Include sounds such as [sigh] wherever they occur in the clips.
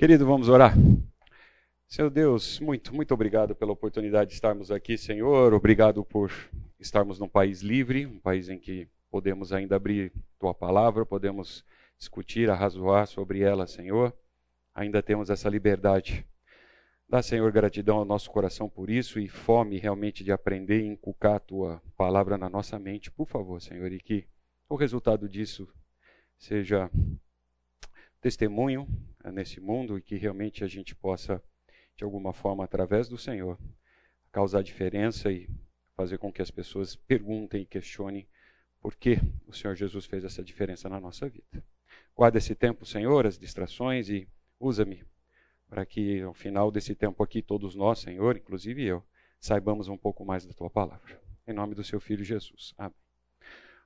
Querido, vamos orar. Senhor Deus, muito, muito obrigado pela oportunidade de estarmos aqui, Senhor. Obrigado por estarmos num país livre, um país em que podemos ainda abrir tua palavra, podemos discutir, arrazoar sobre ela, Senhor. Ainda temos essa liberdade. Dá, Senhor, gratidão ao nosso coração por isso e fome realmente de aprender e inculcar a tua palavra na nossa mente, por favor, Senhor, e que o resultado disso seja testemunho eh, nesse mundo e que realmente a gente possa, de alguma forma, através do Senhor, causar diferença e fazer com que as pessoas perguntem e questionem por que o Senhor Jesus fez essa diferença na nossa vida. Guarda esse tempo, Senhor, as distrações e usa-me para que ao final desse tempo aqui, todos nós, Senhor, inclusive eu, saibamos um pouco mais da tua palavra. Em nome do seu filho Jesus. Amém.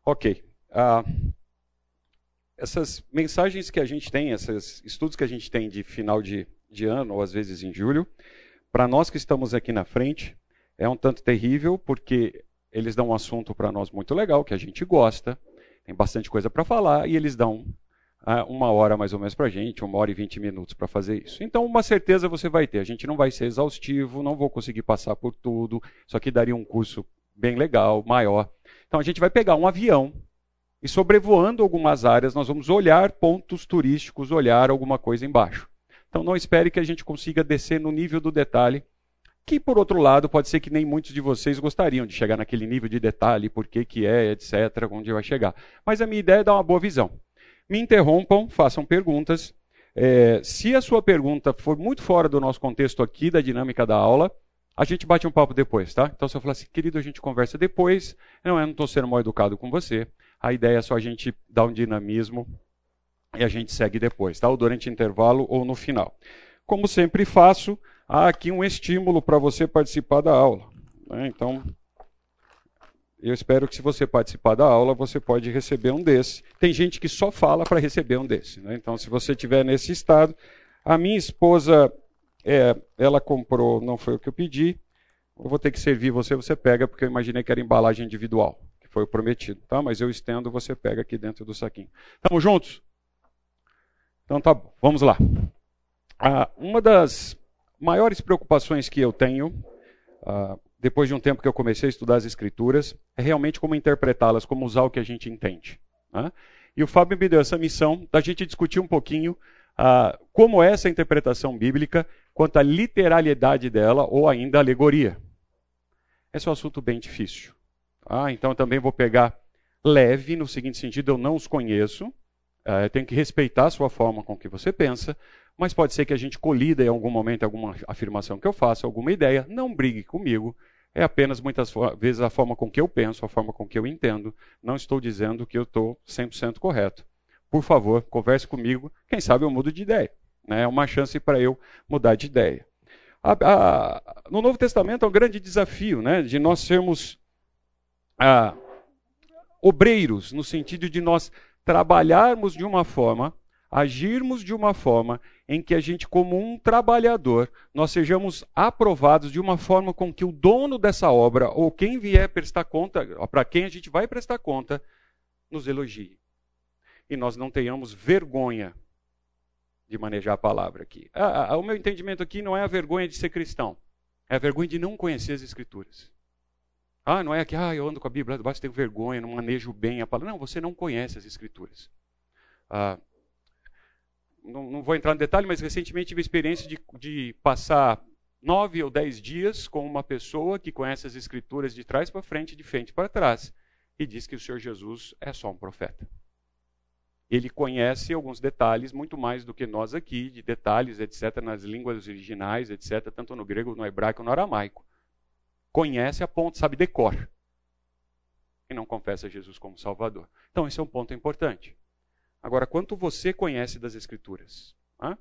Ok. Uh, essas mensagens que a gente tem, esses estudos que a gente tem de final de, de ano, ou às vezes em julho, para nós que estamos aqui na frente, é um tanto terrível, porque eles dão um assunto para nós muito legal, que a gente gosta, tem bastante coisa para falar, e eles dão uh, uma hora mais ou menos para a gente, uma hora e vinte minutos para fazer isso. Então, uma certeza você vai ter. A gente não vai ser exaustivo, não vou conseguir passar por tudo, isso aqui daria um curso bem legal, maior. Então, a gente vai pegar um avião e sobrevoando algumas áreas, nós vamos olhar pontos turísticos, olhar alguma coisa embaixo. Então não espere que a gente consiga descer no nível do detalhe, que por outro lado pode ser que nem muitos de vocês gostariam de chegar naquele nível de detalhe, por que que é, etc, onde vai chegar. Mas a minha ideia é dar uma boa visão. Me interrompam, façam perguntas. É, se a sua pergunta for muito fora do nosso contexto aqui, da dinâmica da aula, a gente bate um papo depois, tá? Então se eu falar assim, querido, a gente conversa depois, não, eu não estou sendo mal educado com você, a ideia é só a gente dar um dinamismo e a gente segue depois, tá? ou durante intervalo ou no final. Como sempre faço, há aqui um estímulo para você participar da aula. Né? Então, eu espero que se você participar da aula, você pode receber um desse. Tem gente que só fala para receber um desse. Né? Então, se você estiver nesse estado, a minha esposa, é, ela comprou, não foi o que eu pedi, eu vou ter que servir você, você pega, porque eu imaginei que era embalagem individual foi o prometido, tá? Mas eu estendo, você pega aqui dentro do saquinho. Estamos juntos? Então tá bom, vamos lá. Ah, uma das maiores preocupações que eu tenho, ah, depois de um tempo que eu comecei a estudar as escrituras, é realmente como interpretá-las, como usar o que a gente entende. Né? E o Fábio me deu essa missão da gente discutir um pouquinho ah, como é essa interpretação bíblica, quanto à literalidade dela ou ainda alegoria. Esse é um assunto bem difícil. Ah, então eu também vou pegar leve, no seguinte sentido, eu não os conheço, uh, tenho que respeitar a sua forma com que você pensa, mas pode ser que a gente colida em algum momento alguma afirmação que eu faça, alguma ideia, não brigue comigo, é apenas muitas vezes a forma com que eu penso, a forma com que eu entendo, não estou dizendo que eu estou 100% correto. Por favor, converse comigo, quem sabe eu mudo de ideia. Né? É uma chance para eu mudar de ideia. A, a, no Novo Testamento é um grande desafio né, de nós sermos ah, obreiros, no sentido de nós trabalharmos de uma forma, agirmos de uma forma em que a gente, como um trabalhador, nós sejamos aprovados de uma forma com que o dono dessa obra, ou quem vier prestar conta, para quem a gente vai prestar conta, nos elogie. E nós não tenhamos vergonha de manejar a palavra aqui. Ah, ah, o meu entendimento aqui não é a vergonha de ser cristão, é a vergonha de não conhecer as Escrituras. Ah, não é que ah, eu ando com a Bíblia, basta ter vergonha, não manejo bem a palavra. Não, você não conhece as Escrituras. Ah, não, não, vou entrar no detalhe, mas recentemente tive a experiência de, de passar nove ou dez dias com uma pessoa que conhece as Escrituras de trás para frente, de frente para trás, e diz que o Senhor Jesus é só um profeta. Ele conhece alguns detalhes, muito mais do que nós aqui, de detalhes, etc., nas línguas originais, etc., tanto no grego, no hebraico, no aramaico conhece a ponto, sabe decor. E não confessa Jesus como Salvador. Então, esse é um ponto importante. Agora, quanto você conhece das Escrituras? Hã?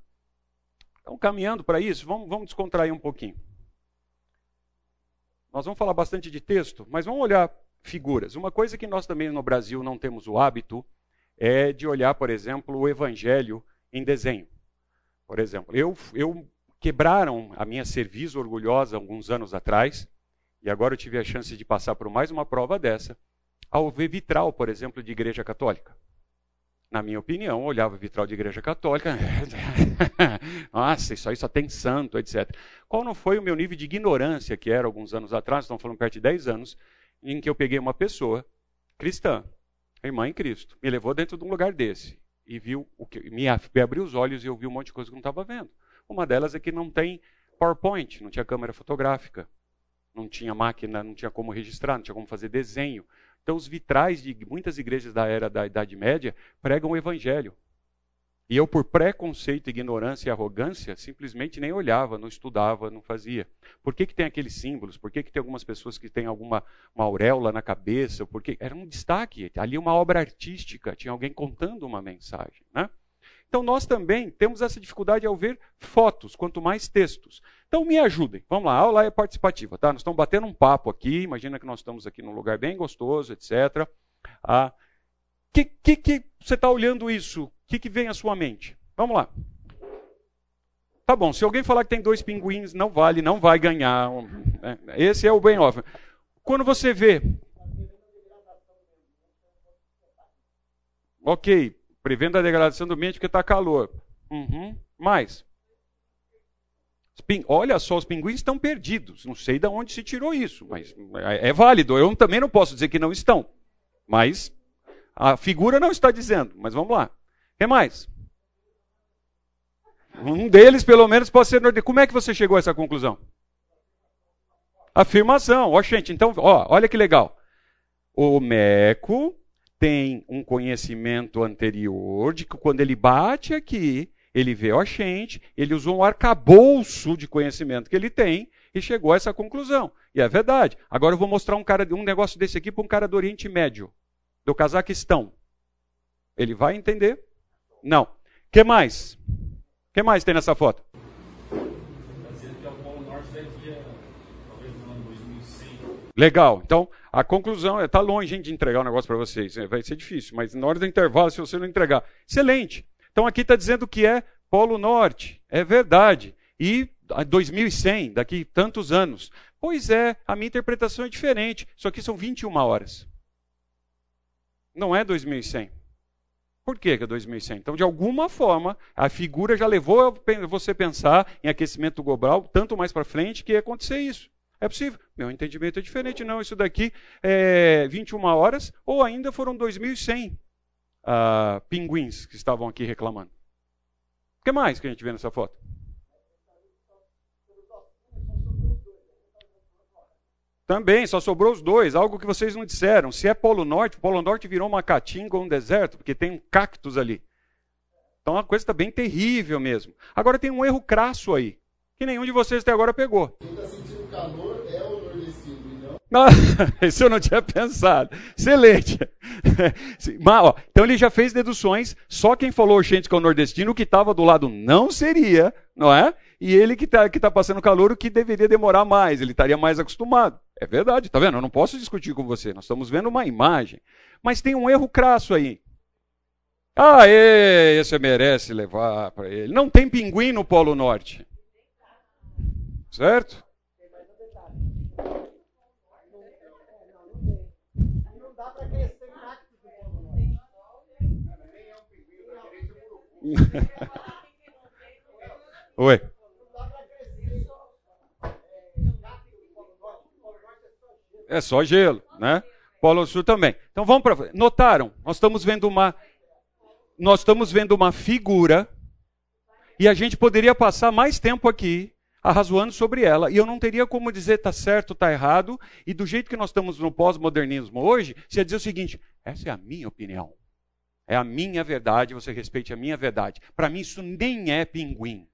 Então, caminhando para isso, vamos, vamos descontrair um pouquinho. Nós vamos falar bastante de texto, mas vamos olhar figuras. Uma coisa que nós também no Brasil não temos o hábito é de olhar, por exemplo, o Evangelho em desenho. Por exemplo, eu, eu quebraram a minha serviço orgulhosa alguns anos atrás e agora eu tive a chance de passar por mais uma prova dessa, ao ver vitral, por exemplo, de igreja católica. na minha opinião, olhava vitral de igreja católica, [laughs] nossa, isso aí só tem santo, etc. Qual não foi o meu nível de ignorância, que era alguns anos atrás, estamos falando perto de 10 anos, em que eu peguei uma pessoa cristã, irmã em Cristo, me levou dentro de um lugar desse e viu o que me abriu os olhos e eu vi um monte de coisa que não estava vendo. Uma delas é que não tem PowerPoint, não tinha câmera fotográfica, não tinha máquina, não tinha como registrar, não tinha como fazer desenho. Então, os vitrais de muitas igrejas da era da Idade Média pregam o Evangelho. E eu, por preconceito, ignorância e arrogância, simplesmente nem olhava, não estudava, não fazia. Por que, que tem aqueles símbolos? Por que, que tem algumas pessoas que têm alguma uma auréola na cabeça? Porque era um destaque, ali uma obra artística, tinha alguém contando uma mensagem. Né? Então nós também temos essa dificuldade ao ver fotos, quanto mais textos. Então me ajudem. Vamos lá, a aula é participativa, tá? Nós estamos batendo um papo aqui, imagina que nós estamos aqui num lugar bem gostoso, etc. Ah, que, que, que você está olhando isso? O que, que vem à sua mente? Vamos lá. Tá bom, se alguém falar que tem dois pinguins, não vale, não vai ganhar. É, esse é o bem óbvio. Quando você vê. Ok, Prevendo a degradação do ambiente porque está calor. Uhum. Mais. Olha só, os pinguins estão perdidos. Não sei de onde se tirou isso, mas é, é válido. Eu também não posso dizer que não estão. Mas a figura não está dizendo. Mas vamos lá. Que mais? Um deles, pelo menos, pode ser. Como é que você chegou a essa conclusão? Afirmação. Ó, gente, então, ó, olha que legal. O Meco tem um conhecimento anterior de que quando ele bate aqui, ele vê a gente, ele usou um arcabouço de conhecimento que ele tem e chegou a essa conclusão. E é verdade. Agora eu vou mostrar um, cara, um negócio desse aqui para um cara do Oriente Médio, do Cazaquistão. Ele vai entender? Não. Que mais? Que mais tem nessa foto? Legal. Então, a conclusão é, está longe hein, de entregar o um negócio para vocês. É, vai ser difícil, mas na hora do intervalo, se você não entregar. Excelente. Então aqui está dizendo que é Polo Norte. É verdade. E 2100, daqui tantos anos. Pois é, a minha interpretação é diferente. Isso aqui são 21 horas. Não é 2100. Por que, é 2100? Então, de alguma forma, a figura já levou você a pensar em aquecimento global, tanto mais para frente, que ia acontecer isso. É possível. Meu entendimento é diferente. Não, isso daqui é 21 horas, ou ainda foram 2.100 uh, pinguins que estavam aqui reclamando. O que mais que a gente vê nessa foto? Também, só sobrou os dois, algo que vocês não disseram. Se é Polo Norte, o Polo Norte virou uma caatinga ou um deserto, porque tem um cactus ali. Então a coisa está bem terrível mesmo. Agora tem um erro crasso aí, que nenhum de vocês até agora pegou. Quem está sentindo calor não, [laughs] isso eu não tinha pensado. Excelente. [laughs] Mas, então ele já fez deduções, só quem falou gente que é o nordestino, o que estava do lado não seria, não é? E ele que está que tá passando calor, o que deveria demorar mais, ele estaria mais acostumado. É verdade, tá vendo? Eu não posso discutir com você, nós estamos vendo uma imagem. Mas tem um erro crasso aí. Ah, esse merece levar para ele. Não tem pinguim no Polo Norte. Certo? [laughs] Oi. É só gelo, né? Polo Sul também. Então vamos para Notaram? Nós estamos vendo uma nós estamos vendo uma figura e a gente poderia passar mais tempo aqui arrazoando sobre ela. E eu não teria como dizer está certo, está errado. E do jeito que nós estamos no pós-modernismo hoje, você ia dizer o seguinte: essa é a minha opinião. É a minha verdade, você respeite a minha verdade. Para mim, isso nem é pinguim.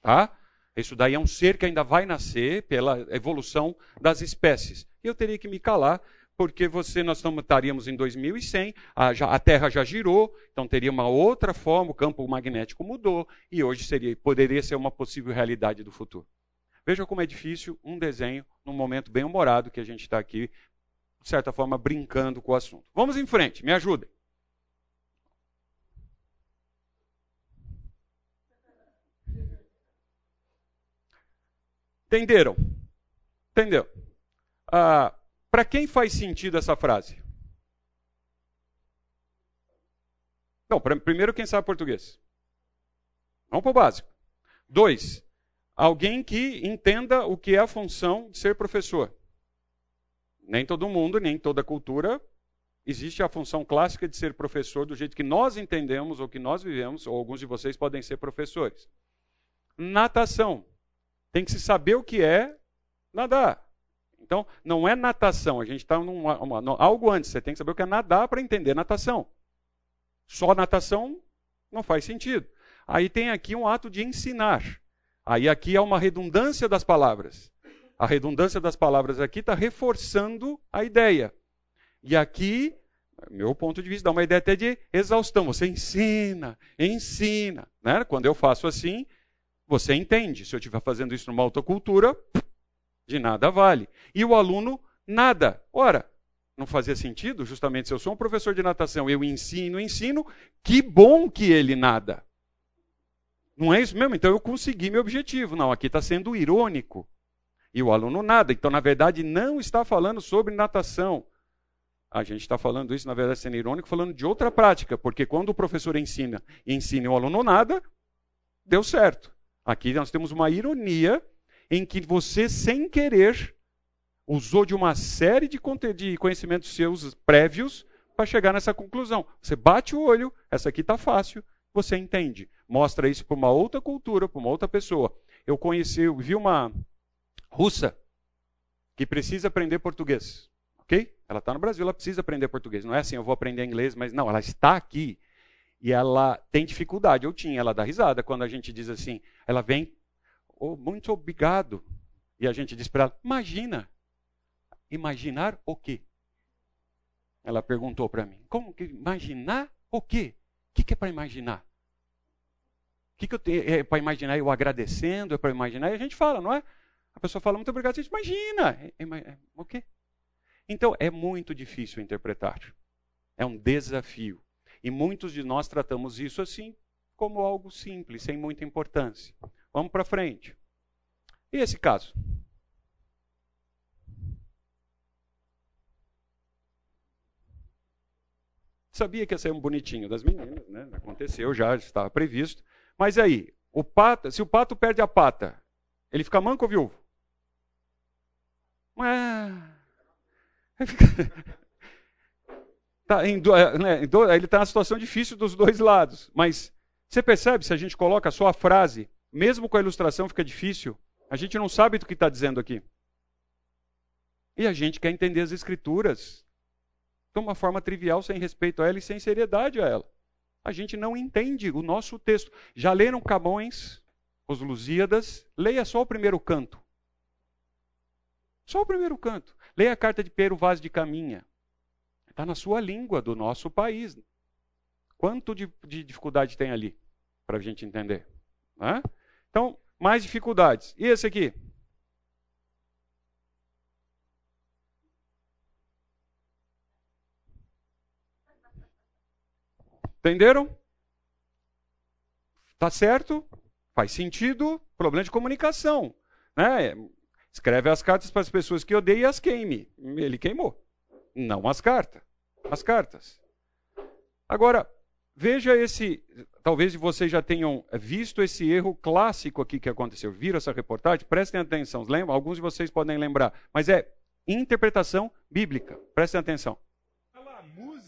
Tá? Isso daí é um ser que ainda vai nascer pela evolução das espécies. Eu teria que me calar, porque você nós estaríamos em 2100, a, já, a Terra já girou, então teria uma outra forma, o campo magnético mudou, e hoje seria, poderia ser uma possível realidade do futuro. Veja como é difícil um desenho num momento bem humorado que a gente está aqui, de certa forma, brincando com o assunto. Vamos em frente, me ajudem. Entenderam? Entendeu? Ah, Para quem faz sentido essa frase? Então, primeiro, quem sabe português? Vamos para o básico. Dois, alguém que entenda o que é a função de ser professor. Nem todo mundo, nem toda cultura existe a função clássica de ser professor do jeito que nós entendemos ou que nós vivemos, ou alguns de vocês podem ser professores. Natação. Tem que se saber o que é nadar. Então, não é natação, a gente está algo antes. Você tem que saber o que é nadar para entender natação. Só natação não faz sentido. Aí tem aqui um ato de ensinar. Aí aqui é uma redundância das palavras. A redundância das palavras aqui está reforçando a ideia. E aqui, meu ponto de vista, dá uma ideia até de exaustão. Você ensina, ensina. Né? Quando eu faço assim, você entende. Se eu estiver fazendo isso numa autocultura, de nada vale. E o aluno, nada. Ora, não fazia sentido? Justamente se eu sou um professor de natação, eu ensino, ensino, que bom que ele nada. Não é isso mesmo? Então eu consegui meu objetivo. Não, aqui está sendo irônico. E o aluno nada. Então, na verdade, não está falando sobre natação. A gente está falando isso, na verdade, sendo irônico, falando de outra prática, porque quando o professor ensina e ensina o aluno nada, deu certo. Aqui nós temos uma ironia em que você, sem querer, usou de uma série de, conhecimentos seus prévios para chegar nessa conclusão. Você bate o olho, essa aqui está fácil, você entende. Mostra isso para uma outra cultura, para uma outra pessoa. Eu conheci, eu vi uma russa que precisa aprender português. Ok? Ela está no Brasil, ela precisa aprender português. Não é assim, eu vou aprender inglês, mas não, ela está aqui e ela tem dificuldade. Eu tinha, ela dá risada quando a gente diz assim, ela vem, oh, muito obrigado. E a gente diz para ela, imagina. Imaginar o quê? Ela perguntou para mim, como que imaginar o quê? O que, que é para imaginar? O que, que eu tenho? É para imaginar eu agradecendo? É para imaginar? E a gente fala, não é? A pessoa fala, muito obrigado, a gente imagina. É, é, é, o quê? Então, é muito difícil interpretar. É um desafio. E muitos de nós tratamos isso assim, como algo simples, sem muita importância. Vamos para frente. E esse caso? Sabia que ia ser um bonitinho das meninas, né? Aconteceu já, estava previsto. Mas aí, o pato, se o pato perde a pata, ele fica manco ou viúvo? [laughs] tá em, né, ele está na situação difícil dos dois lados. Mas você percebe, se a gente coloca só a frase, mesmo com a ilustração fica difícil, a gente não sabe do que está dizendo aqui. E a gente quer entender as escrituras de uma forma trivial, sem respeito a ela e sem seriedade a ela. A gente não entende o nosso texto. Já leram Camões, os Lusíadas? Leia só o primeiro canto. Só o primeiro canto. Leia a carta de Pero Vaz de Caminha. Está na sua língua do nosso país. Quanto de, de dificuldade tem ali para a gente entender? Hã? Então, mais dificuldades. E esse aqui? Entenderam? Tá certo? Faz sentido? Problema de comunicação. Né? Escreve as cartas para as pessoas que odeiam e as queime. Ele queimou. Não as cartas. As cartas. Agora, veja esse. Talvez vocês já tenham visto esse erro clássico aqui que aconteceu. Viram essa reportagem? Prestem atenção. Lembra? Alguns de vocês podem lembrar. Mas é interpretação bíblica. Prestem atenção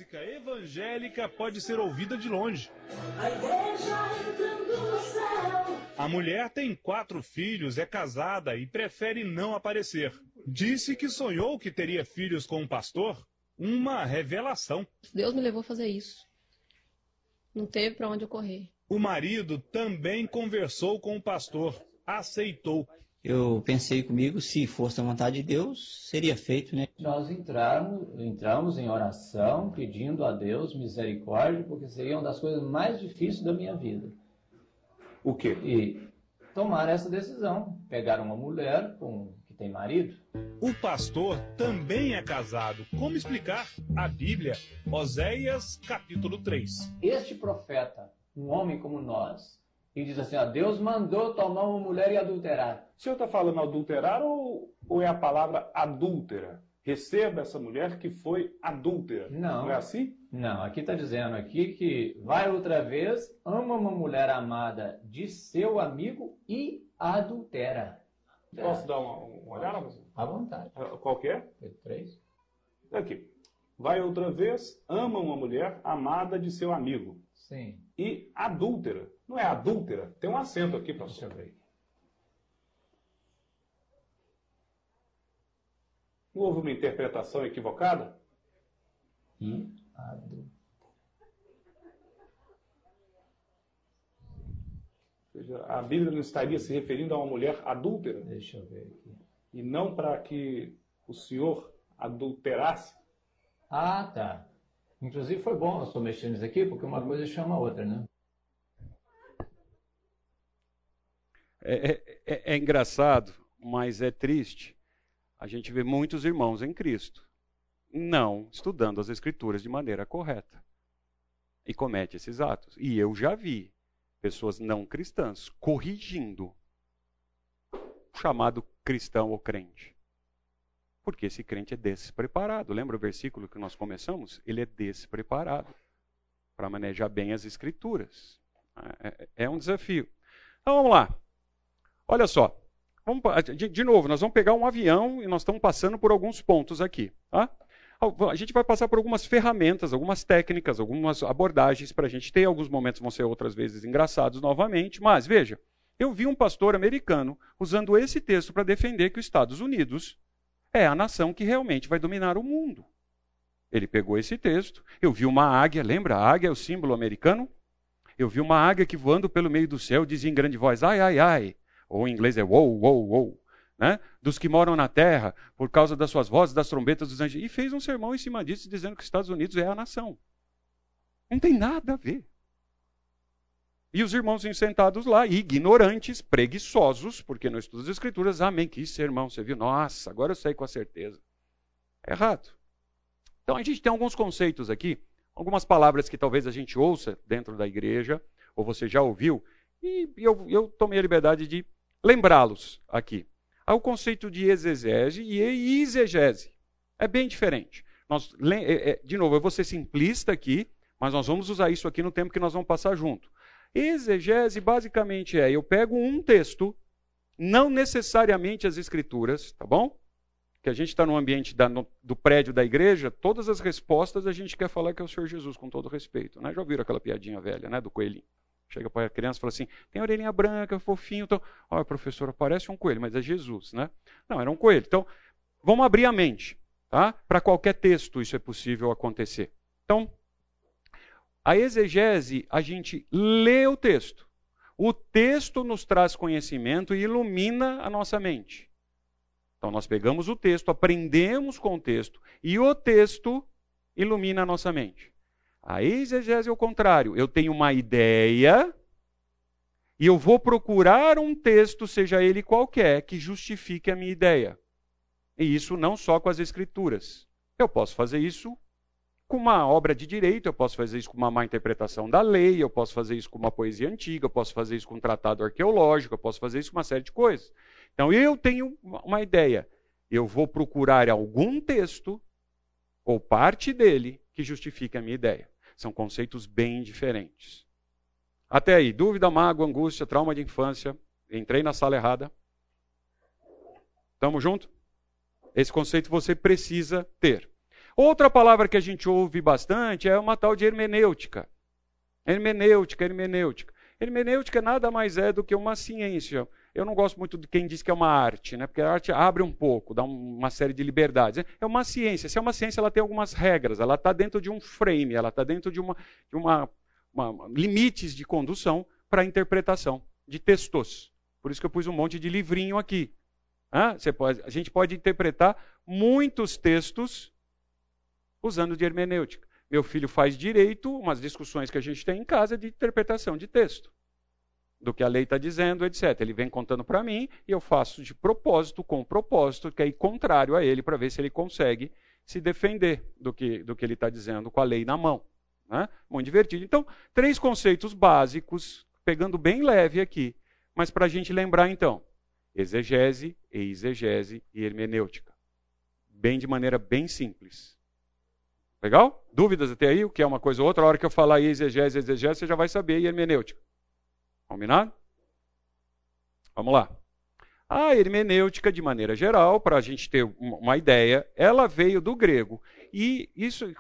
música evangélica pode ser ouvida de longe. A mulher tem quatro filhos, é casada e prefere não aparecer. Disse que sonhou que teria filhos com um pastor. Uma revelação. Deus me levou a fazer isso. Não teve para onde eu correr. O marido também conversou com o pastor. Aceitou eu pensei comigo, se fosse a vontade de Deus, seria feito, né? Nós entramos, entramos em oração, pedindo a Deus misericórdia, porque seria uma das coisas mais difíceis da minha vida. O quê? E tomar essa decisão, pegar uma mulher com que tem marido. O pastor também é casado. Como explicar a Bíblia? Oséias, capítulo 3. Este profeta, um homem como nós, e diz assim: ó, Deus mandou tomar uma mulher e adulterar. O senhor está falando adulterar ou, ou é a palavra adúltera? Receba essa mulher que foi adúltera. Não. Não é assim? Não, aqui está dizendo aqui que vai outra vez, ama uma mulher amada de seu amigo e adultera. Posso dar uma, uma olhada? professor? À vontade. Ah, Qual que é? Três. Aqui. Vai outra vez, ama uma mulher amada de seu amigo. Sim. E adúltera. Não é adúltera? Tem um acento aqui, Deixa professor. eu ver. Não houve uma interpretação equivocada? E adultera. Seja, a Bíblia não estaria se referindo a uma mulher adúltera Deixa eu ver aqui. e não para que o senhor adulterasse? Ah, tá. Inclusive foi bom eu estou mexendo nisso aqui, porque uma coisa chama a outra, né? É, é- é- é engraçado, mas é triste. A gente vê muitos irmãos em Cristo não estudando as Escrituras de maneira correta e comete esses atos. E eu já vi pessoas não cristãs corrigindo o chamado cristão ou crente. Porque esse crente é despreparado. Lembra o versículo que nós começamos? Ele é despreparado para manejar bem as Escrituras. É- é- é um desafio. Então vamos lá. Olha só. Vamos de, de novo, nós vamos pegar um avião e nós estamos passando por alguns pontos aqui. Tá? A gente vai passar por algumas ferramentas, algumas técnicas, algumas abordagens para a gente ter. Alguns momentos vão ser outras vezes engraçados novamente. Mas veja, eu vi um pastor americano usando esse texto para defender que os Estados Unidos é a nação que realmente vai dominar o mundo. Ele pegou esse texto, eu vi uma águia, lembra? A águia é o símbolo americano? Eu vi uma águia que voando pelo meio do céu dizia em grande voz, ai, ai, ai. Ou em inglês é wow, wow, wow. Né? Dos que moram na terra, por causa das suas vozes, das trombetas dos anjos. E fez um sermão em cima disso, dizendo que os Estados Unidos é a nação. Não tem nada a ver. E os irmãos sentados lá, ignorantes, preguiçosos, porque não estudam as escrituras, amém, que sermão, você viu? Nossa, agora eu sei com a certeza. É errado. Então a gente tem alguns conceitos aqui, algumas palavras que talvez a gente ouça dentro da igreja, ou você já ouviu, e eu, eu tomei a liberdade de lembrá-los aqui. Há o conceito de exegese e exegese. É bem diferente. Nós, é- é- de novo, eu vou ser simplista aqui, mas nós vamos usar isso aqui no tempo que nós vamos passar junto. Exegese basicamente é: eu pego um texto, não necessariamente as escrituras, tá bom? Que a gente está no ambiente da- no- do prédio da igreja, todas as respostas a gente quer falar que é o Senhor Jesus, com todo respeito. Né? Já ouviram aquela piadinha velha, né? Do coelhinho. Chega para a criança e fala assim: tem orelhinha branca, fofinho. Então, olha, professora, parece um coelho, mas é Jesus, né? Não, era um coelho. Então, vamos abrir a mente, tá? Para qualquer texto isso é possível acontecer. Então, a exegese, a gente lê o texto. O texto nos traz conhecimento e ilumina a nossa mente. Então, nós pegamos o texto, aprendemos com o texto, e o texto ilumina a nossa mente. A exegese é o contrário. Eu tenho uma ideia e eu vou procurar um texto, seja ele qualquer, que justifique a minha ideia. E isso não só com as escrituras. Eu posso fazer isso com uma obra de direito, eu posso fazer isso com uma má interpretação da lei, eu posso fazer isso com uma poesia antiga, eu posso fazer isso com um tratado arqueológico, eu posso fazer isso com uma série de coisas. Então eu tenho uma ideia. Eu vou procurar algum texto ou parte dele que justifique a minha ideia. São conceitos bem diferentes. Até aí, dúvida, mágoa, angústia, trauma de infância. Entrei na sala errada. Estamos junto? Esse conceito você precisa ter. Outra palavra que a gente ouve bastante é uma tal de hermenêutica. Hermenêutica, hermenêutica. Hermenêutica nada mais é do que uma ciência. Eu não gosto muito de quem diz que é uma arte, né? porque a arte abre um pouco, dá uma série de liberdades. É uma ciência. Se é uma ciência, ela tem algumas regras, ela está dentro de um frame, ela está dentro de, uma, de uma, uma, limites de condução para a interpretação de textos. Por isso que eu pus um monte de livrinho aqui. Ah, pode, a gente pode interpretar muitos textos usando de hermenêutica. Meu filho faz direito, umas discussões que a gente tem em casa de interpretação de texto. Do que a lei está dizendo, etc. Ele vem contando para mim e eu faço de propósito, com propósito, que é contrário a ele, para ver se ele consegue se defender do que, do que ele está dizendo com a lei na mão. Né? Muito divertido. Então, três conceitos básicos, pegando bem leve aqui, mas para a gente lembrar então: exegese, exegese e hermenêutica. Bem de maneira bem simples. Legal? Dúvidas até aí? O que é uma coisa ou outra? A hora que eu falar exegese, exegese, você já vai saber e hermenêutica. Combinado? Vamos lá. A hermenêutica, de maneira geral, para a gente ter uma ideia, ela veio do grego. E isso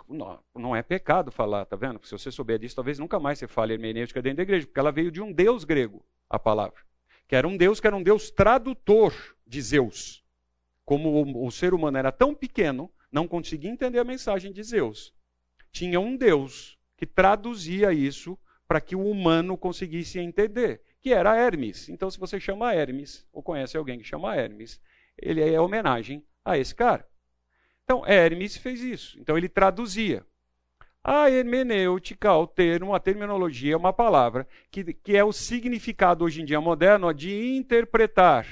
não é pecado falar, tá vendo? Se você souber disso, talvez nunca mais você fale hermenêutica dentro da igreja, porque ela veio de um deus grego, a palavra. Que era um deus que era um deus tradutor de Zeus. Como o, o ser humano era tão pequeno, não conseguia entender a mensagem de Zeus. Tinha um deus que traduzia isso para que o humano conseguisse entender que era Hermes. Então, se você chama Hermes, ou conhece alguém que chama Hermes, ele é homenagem a esse cara. Então, Hermes fez isso. Então, ele traduzia. A hermenêutica, o termo, a terminologia é uma palavra que, que é o significado hoje em dia moderno de interpretar.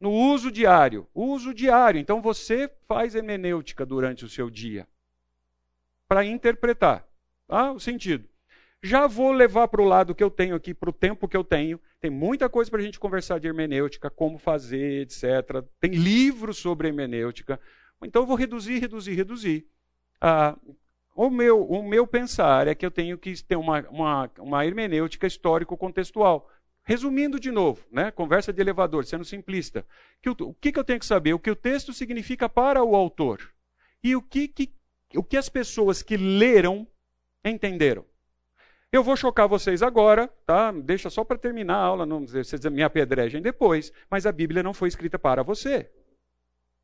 No uso diário. Uso diário. Então, você faz hermenêutica durante o seu dia para interpretar tá? o sentido. Já vou levar para o lado que eu tenho aqui, para o tempo que eu tenho. Tem muita coisa para a gente conversar de hermenêutica, como fazer, etc. Tem livros sobre hermenêutica. Então eu vou reduzir, reduzir, reduzir. Ah, o, meu, o meu pensar é que eu tenho que ter uma, uma, uma hermenêutica histórico-contextual. Resumindo de novo, né? conversa de elevador, sendo simplista. Que o, o que, que eu tenho que saber? O que o texto significa para o autor. E o que, que, o que as pessoas que leram entenderam. Eu vou chocar vocês agora, tá? Deixa só para terminar a aula, não vocês me apedrejem depois, mas a Bíblia não foi escrita para você.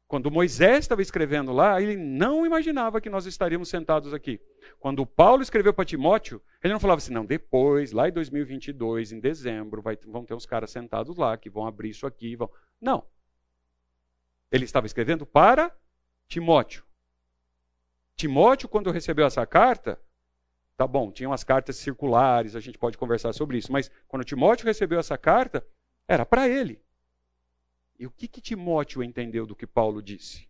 Quando Moisés estava escrevendo lá, ele não imaginava que nós estaríamos sentados aqui. Quando Paulo escreveu para Timóteo, ele não falava assim, não, depois, lá em 2022, em dezembro, vai, vão ter uns caras sentados lá que vão abrir isso aqui. Vão... Não. Ele estava escrevendo para Timóteo. Timóteo, quando recebeu essa carta, Tá bom, tinham as cartas circulares, a gente pode conversar sobre isso, mas quando Timóteo recebeu essa carta, era para ele. E o que, que Timóteo entendeu do que Paulo disse?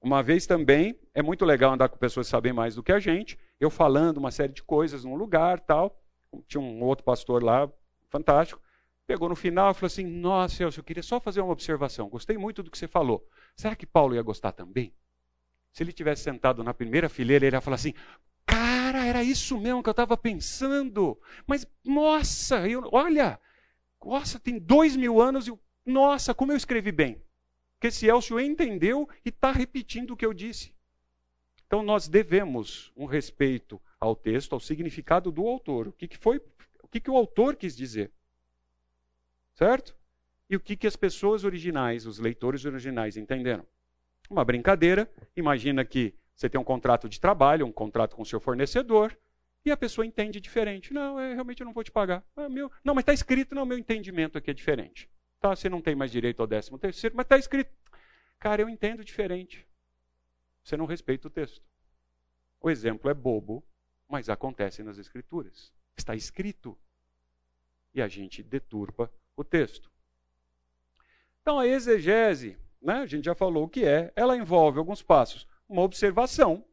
Uma vez também, é muito legal andar com pessoas que sabem mais do que a gente, eu falando uma série de coisas num lugar, tal. Tinha um outro pastor lá, fantástico. Pegou no final e falou assim: Nossa, Celso, eu queria só fazer uma observação. Gostei muito do que você falou. Será que Paulo ia gostar também? Se ele tivesse sentado na primeira fileira, ele ia falar assim: Cara, era isso mesmo que eu estava pensando. Mas, nossa, eu, olha, nossa, tem dois mil anos e, nossa, como eu escrevi bem. Porque esse Elcio entendeu e está repetindo o que eu disse. Então, nós devemos um respeito ao texto, ao significado do autor. O que, que foi, o que, que o autor quis dizer. Certo? E o que, que as pessoas originais, os leitores originais, entenderam. Uma brincadeira. Imagina que você tem um contrato de trabalho, um contrato com o seu fornecedor, e a pessoa entende diferente. Não, eu realmente não vou te pagar. É meu... Não, mas está escrito, não, meu entendimento aqui é diferente. Tá, você não tem mais direito ao décimo terceiro, mas está escrito. Cara, eu entendo diferente. Você não respeita o texto. O exemplo é bobo, mas acontece nas escrituras. Está escrito. E a gente deturpa o texto. Então a exegese, né, a gente já falou o que é, ela envolve alguns passos uma observação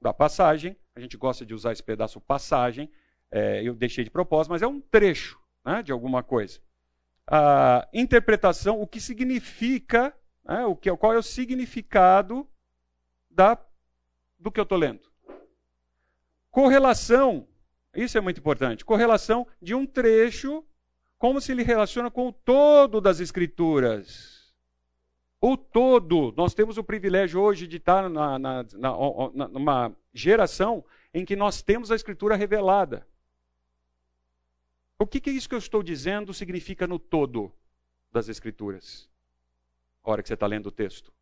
da passagem. A gente gosta de usar esse pedaço passagem. É, eu deixei de propósito, mas é um trecho né, de alguma coisa. A interpretação, o que significa, né, o que, qual é o significado da, do que eu estou lendo. Correlação, isso é muito importante. Correlação de um trecho, como se ele relaciona com o todo das Escrituras o todo. Nós temos o privilégio hoje de estar na, na, na, numa geração em que nós temos a Escritura revelada. O que, que é isso que eu estou dizendo significa no todo das Escrituras? A hora que você está lendo o texto.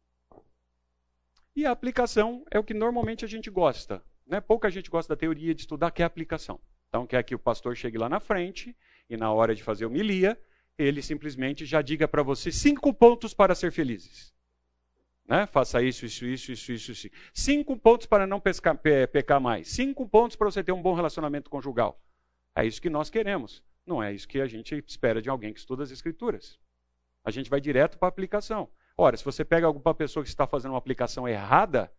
E a aplicação é o que normalmente a gente gosta. Né? Pouca gente gosta da teoria de estudar, que é a aplicação. Então, quer que o pastor chegue lá na frente e, na hora de fazer homilia, ele simplesmente já diga para você cinco pontos para ser felizes. Né? Faça isso, isso, isso, isso, isso, isso. Cinco pontos para não pescar, pe, pecar mais. Cinco pontos para você ter um bom relacionamento conjugal. É isso que nós queremos. Não é isso que a gente espera de alguém que estuda as escrituras. A gente vai direto para a aplicação. Ora, se você pega alguma pessoa que está fazendo uma aplicação errada,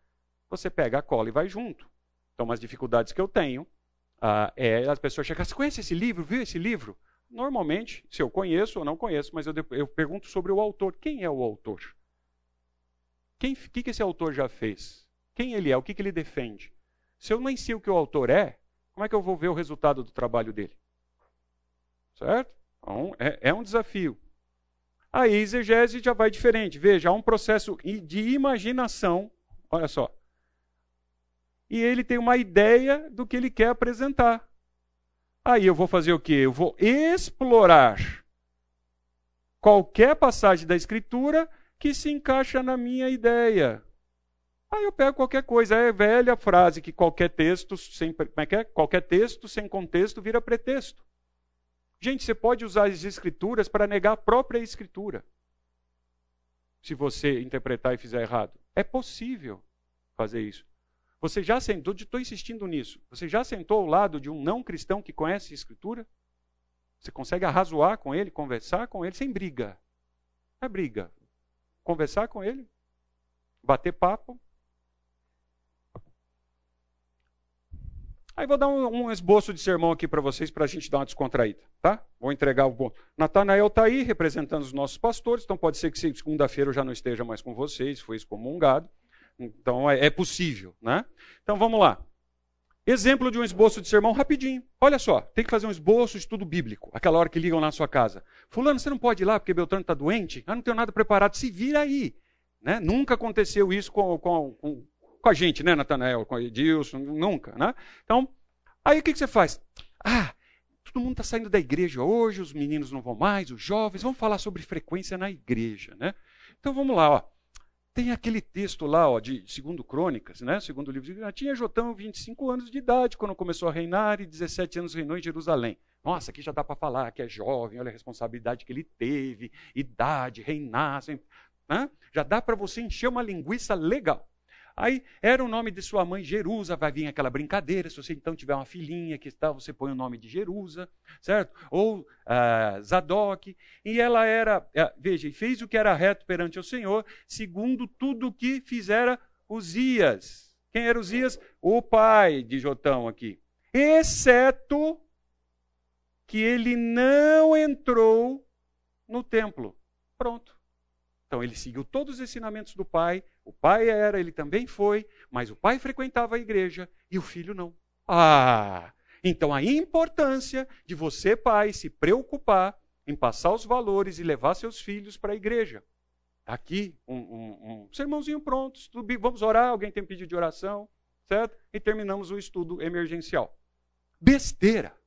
você pega a cola e vai junto. Então, umas dificuldades que eu tenho uh, é as pessoas chegarem, você conhece esse livro? Viu esse livro? Normalmente, se eu conheço ou não conheço, mas eu, eu pergunto sobre o autor. Quem é o autor? O que, que esse autor já fez? quem ele é, o que, que ele defende. Se eu nem sei o que o autor é, como é que eu vou ver o resultado do trabalho dele? Certo? Então, é, é um desafio. A exegese já vai diferente. Veja, há um processo de imaginação, olha só. E ele tem uma ideia do que ele quer apresentar. Aí eu vou fazer o quê? Eu vou explorar qualquer passagem da Escritura que se encaixa na minha ideia. Aí eu pego qualquer coisa. É a velha frase que qualquer texto sem, como é que é? Qualquer texto sem contexto vira pretexto. Gente, você pode usar as escrituras para negar a própria escritura. Se você interpretar e fizer errado. É possível fazer isso. Você já sentou, estou insistindo nisso, você já sentou ao lado de um não cristão que conhece a escritura? Você consegue arrazoar com ele, conversar com ele sem briga. Não é briga. Conversar com ele, bater papo, Aí vou dar um, um esboço de sermão aqui para vocês, para a gente dar uma descontraída, tá? Vou entregar o bom. Natanael está aí, representando os nossos pastores, então pode ser que segunda-feira eu já não esteja mais com vocês, foi excomungado. Então é, é possível, né? Então vamos lá. Exemplo de um esboço de sermão rapidinho. Olha só, tem que fazer um esboço, estudo bíblico. Aquela hora que ligam lá na sua casa. Fulano, você não pode ir lá porque Beltrano está doente? Ah, não tenho nada preparado. Se vira aí. Né? Nunca aconteceu isso com, com, com, com a gente, né, Natanael, com Edilson, nunca, né? Então, aí o que, que você faz? Ah, todo mundo está saindo da igreja hoje, os meninos não vão mais, os jovens, vamos falar sobre frequência na igreja, né? Então vamos lá, ó. Tem aquele texto lá, ó, de segundo Crônicas, né? Segundo livro de tinha Jotão 25 anos de idade quando começou a reinar e 17 anos reinou em Jerusalém. Nossa, aqui já dá para falar que é jovem, olha a responsabilidade que ele teve, idade, reinar, assim, né? já dá para você encher uma linguiça legal. Aí era o nome de sua mãe Jerusa, vai vir aquela brincadeira. Se você então tiver uma filhinha que está, você põe o nome de Jerusa, certo? Ou uh, Zadok. E ela era, uh, veja, e fez o que era reto perante o Senhor, segundo tudo o que fizera Uzias. Quem era Uzias? O pai de Jotão aqui. Exceto que ele não entrou no templo. Pronto. Então ele seguiu todos os ensinamentos do pai. O pai era, ele também foi, mas o pai frequentava a igreja e o filho não. Ah! Então a importância de você, pai, se preocupar em passar os valores e levar seus filhos para a igreja. Tá aqui um, um, um sermãozinho pronto, vamos orar, alguém tem pedido de oração, certo? E terminamos o estudo emergencial. Besteira.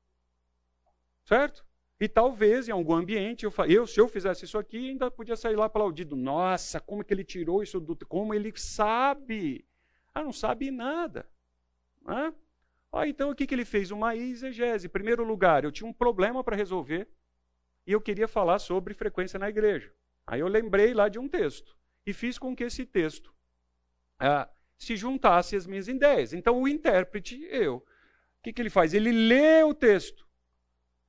Certo? E talvez em algum ambiente, eu, eu, se eu fizesse isso aqui, ainda podia sair lá aplaudido. Nossa, como é que ele tirou isso do. Como ele sabe? Ah, não sabe nada. Ah, ah então o que, que ele fez? Uma exegese. Em primeiro lugar, eu tinha um problema para resolver e eu queria falar sobre frequência na igreja. Aí eu lembrei lá de um texto e fiz com que esse texto ah, se juntasse às minhas ideias. Então o intérprete, eu, o que, que ele faz? Ele lê o texto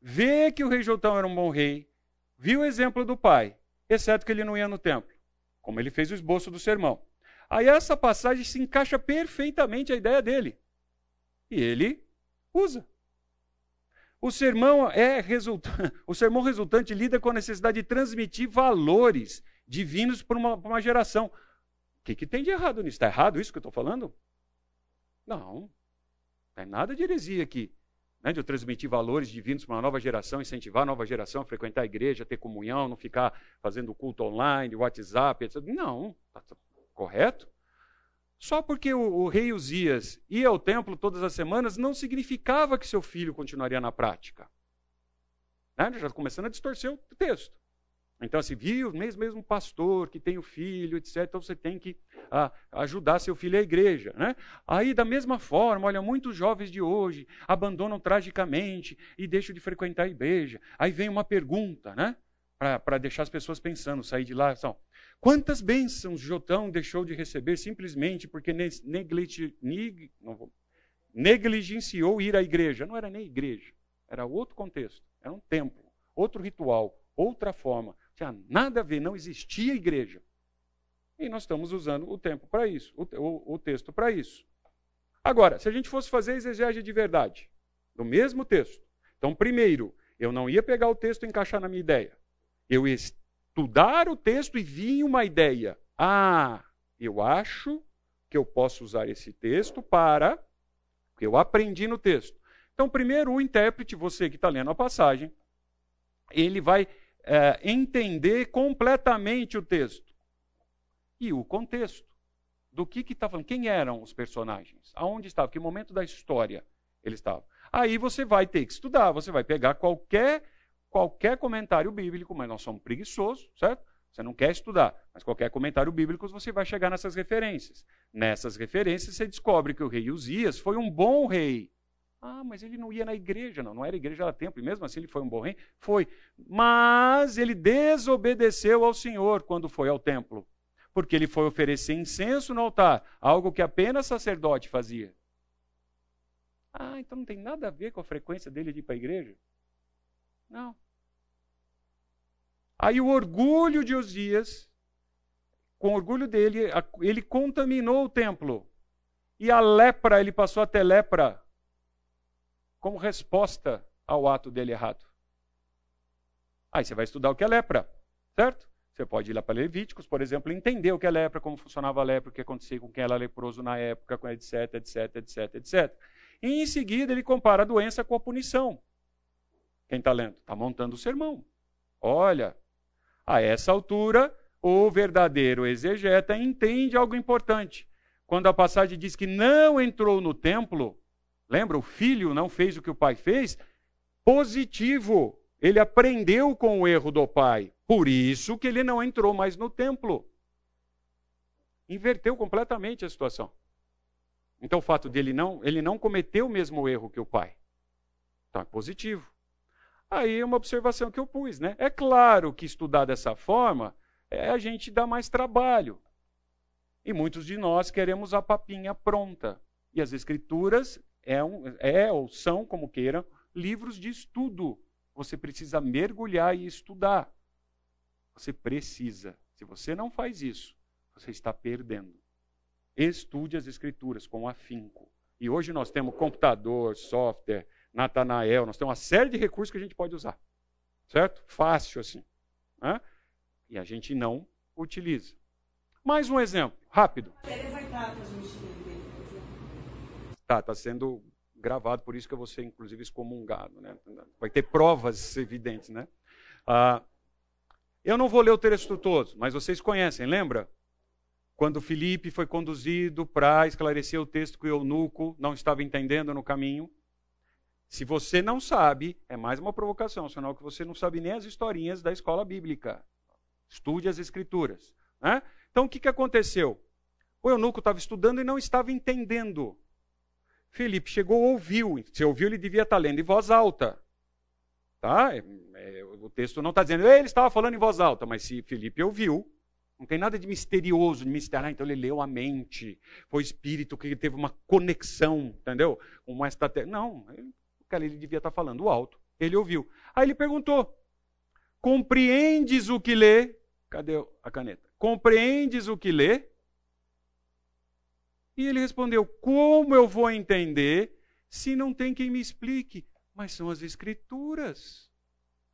vê que o rei Jotão era um bom rei, viu o exemplo do pai, exceto que ele não ia no templo, como ele fez o esboço do sermão. Aí essa passagem se encaixa perfeitamente à ideia dele. E ele usa. O sermão é [laughs] o sermão resultante lida com a necessidade de transmitir valores divinos para uma, uma geração. O que, que tem de errado nisso? Está errado isso que eu estou falando? Não. Não tem nada de heresia aqui né, de eu transmitir valores divinos para uma nova geração, incentivar a nova geração a frequentar a igreja, ter comunhão, não ficar fazendo culto online, WhatsApp, etc. Não, tá, tá correto? Só porque o, o, rei Uzias ia ao templo todas as semanas não significava que seu filho continuaria na prática. Né? Já começando a distorcer o texto. Então, assim, viu, mesmo, mesmo pastor que tem o filho, etc., então você tem que ah, ajudar seu filho à igreja. Né? Aí, da mesma forma, olha, muitos jovens de hoje abandonam tragicamente e deixam de frequentar a igreja. Aí vem uma pergunta, né? Para deixar as pessoas pensando, sair de lá, são, quantas bênçãos Jotão deixou de receber simplesmente porque negligenciou ir à igreja? Não era nem igreja, era outro contexto, era um templo, outro ritual, outra forma tinha nada a ver, não existia igreja. E nós estamos usando o tempo para isso, o, o, o texto para isso. Agora, se a gente fosse fazer exegese de verdade, do mesmo texto, então, primeiro, eu não ia pegar o texto e encaixar na minha ideia. Eu ia estudar o texto e vir uma ideia. Ah, eu acho que eu posso usar esse texto para. Eu aprendi no texto. Então, primeiro, o intérprete, você que está lendo a passagem, ele vai é, entender completamente o texto e o contexto do que está falando, quem eram os personagens, aonde estavam, que momento da história eles estavam. Aí você vai ter que estudar, você vai pegar qualquer qualquer comentário bíblico, mas nós somos preguiçosos, certo? Você não quer estudar, mas qualquer comentário bíblico você vai chegar nessas referências. Nessas referências você descobre que o rei Uzias foi um bom rei. Ah, mas ele não ia na igreja, não, não era igreja, era templo, e mesmo assim ele foi um bom rei? Foi. Mas ele desobedeceu ao Senhor quando foi ao templo, porque ele foi oferecer incenso no altar, algo que apenas sacerdote fazia. Ah, então não tem nada a ver com a frequência dele de ir para a igreja? Não. Aí o orgulho de Osias, com o orgulho dele, ele contaminou o templo. E a lepra, ele passou a ter lepra como resposta ao ato dele errado. Aí você vai estudar o que é lepra, certo? Você pode ir lá para Levíticos, por exemplo, entender o que é lepra, como funcionava a lepra, o que acontecia com quem era leproso na época, etc, etc, etc, etc. E em seguida ele compara a doença com a punição. Quem está lendo? Está montando o sermão. Olha, a essa altura, o verdadeiro exegeta entende algo importante. Quando a passagem diz que não entrou no templo, lembra, o filho não fez o que o pai fez? Positivo. Ele aprendeu com o erro do pai. Por isso que ele não entrou mais no templo. Inverteu completamente a situação. Então o fato dele não, ele não cometeu o mesmo erro que o pai. Então é positivo. Aí é uma observação que eu pus, né? É claro que estudar dessa forma é a gente dá mais trabalho. E muitos de nós queremos a papinha pronta. E as escrituras é, um, é ou são, como queiram, livros de estudo. Você precisa mergulhar e estudar. Você precisa. Se você não faz isso, você está perdendo. Estude as escrituras com afinco. E hoje nós temos computador, software, Natanael, nós temos uma série de recursos que a gente pode usar. Certo? Fácil assim. Né? E a gente não utiliza. Mais um exemplo, rápido. Tá, está sendo gravado, por isso que eu vou ser, inclusive, excomungado. Né? Vai ter provas evidentes. Né? Ah, eu não vou ler o texto todo, mas vocês conhecem, lembra? Quando Felipe foi conduzido para esclarecer o texto que o eunuco não estava entendendo no caminho, se você não sabe, é mais uma provocação, sinal que você não sabe nem as historinhas da escola bíblica. Estude as escrituras. Né? Então, o que, que aconteceu? O eunuco estava estudando e não estava entendendo. Felipe chegou, ouviu. Se ouviu, ele devia estar lendo em voz alta. Tá? É, é, o texto não está dizendo, ele estava falando em voz alta, mas se Felipe ouviu, não tem nada de misterioso, de mistério. Ah, então ele leu a mente. Foi o espírito que teve uma conexão, entendeu? Com esta. Não, Cara, ele devia estar falando alto. Ele ouviu. Aí ele perguntou: Compreendes o que lê? Cadê a caneta? Compreendes o que lê? E ele respondeu: Como eu vou entender se não tem quem me explique? Mas são as Escrituras.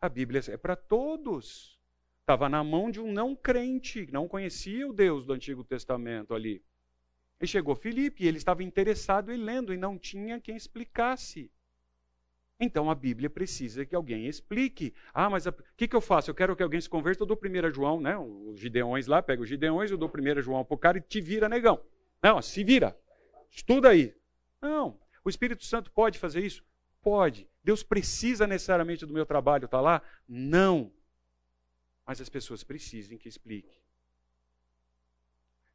A Bíblia é para todos. Estava na mão de um não crente, não conhecia o Deus do Antigo Testamento ali. E chegou Filipe, e ele estava interessado em lendo, e não tinha quem explicasse. Então a Bíblia precisa que alguém explique. Ah, mas o que, que eu faço? Eu quero que alguém se converta, eu dou 1 João, né? Os Gideões lá, pega os Gideões, eu dou 1 João para o cara e te vira, negão. Não, se vira. Estuda aí. Não. O Espírito Santo pode fazer isso? Pode. Deus precisa necessariamente do meu trabalho, está lá? Não. Mas as pessoas precisam que explique.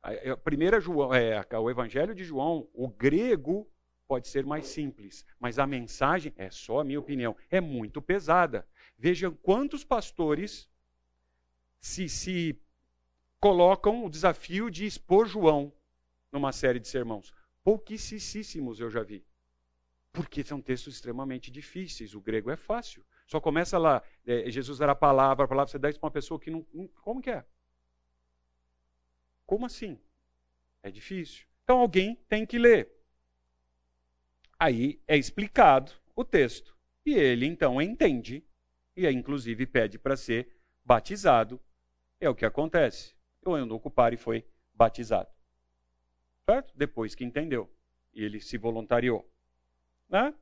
A, primeira João, é, o Evangelho de João, o grego pode ser mais simples, mas a mensagem, é só a minha opinião, é muito pesada. Vejam quantos pastores se, se colocam o desafio de expor João numa série de sermãos. Pouquíssimos eu já vi. Porque são textos extremamente difíceis. O grego é fácil. Só começa lá, é, Jesus era a palavra, a palavra você dá isso para uma pessoa que não, não. Como que é? Como assim? É difícil. Então alguém tem que ler. Aí é explicado o texto. E ele então entende, e aí, inclusive pede para ser batizado. É o que acontece. O eunuco para e foi batizado. Certo? Depois que entendeu. E ele se voluntariou. Né?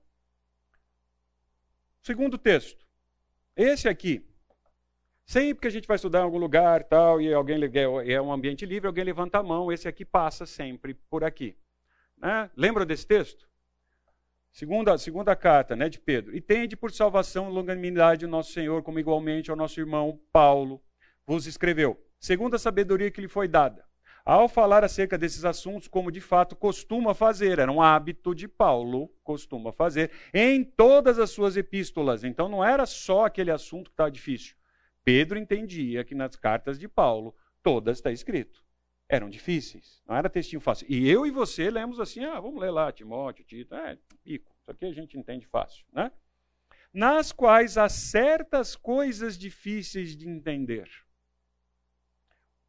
Segundo texto. Esse aqui. Sempre que a gente vai estudar em algum lugar tal, e alguém é um ambiente livre, alguém levanta a mão, esse aqui passa sempre por aqui. Né? Lembra desse texto? Segunda, segunda carta né, de Pedro. E tende por salvação e longanimidade o nosso Senhor, como igualmente ao nosso irmão Paulo vos escreveu, segundo a sabedoria que lhe foi dada. Ao falar acerca desses assuntos, como de fato costuma fazer, era um hábito de Paulo, costuma fazer, em todas as suas epístolas. Então não era só aquele assunto que estava difícil. Pedro entendia que nas cartas de Paulo, todas está escrito. Eram difíceis, não era textinho fácil. E eu e você lemos assim, ah, vamos ler lá, Timóteo, Tito, é, pico, isso aqui a gente entende fácil, né? Nas quais há certas coisas difíceis de entender,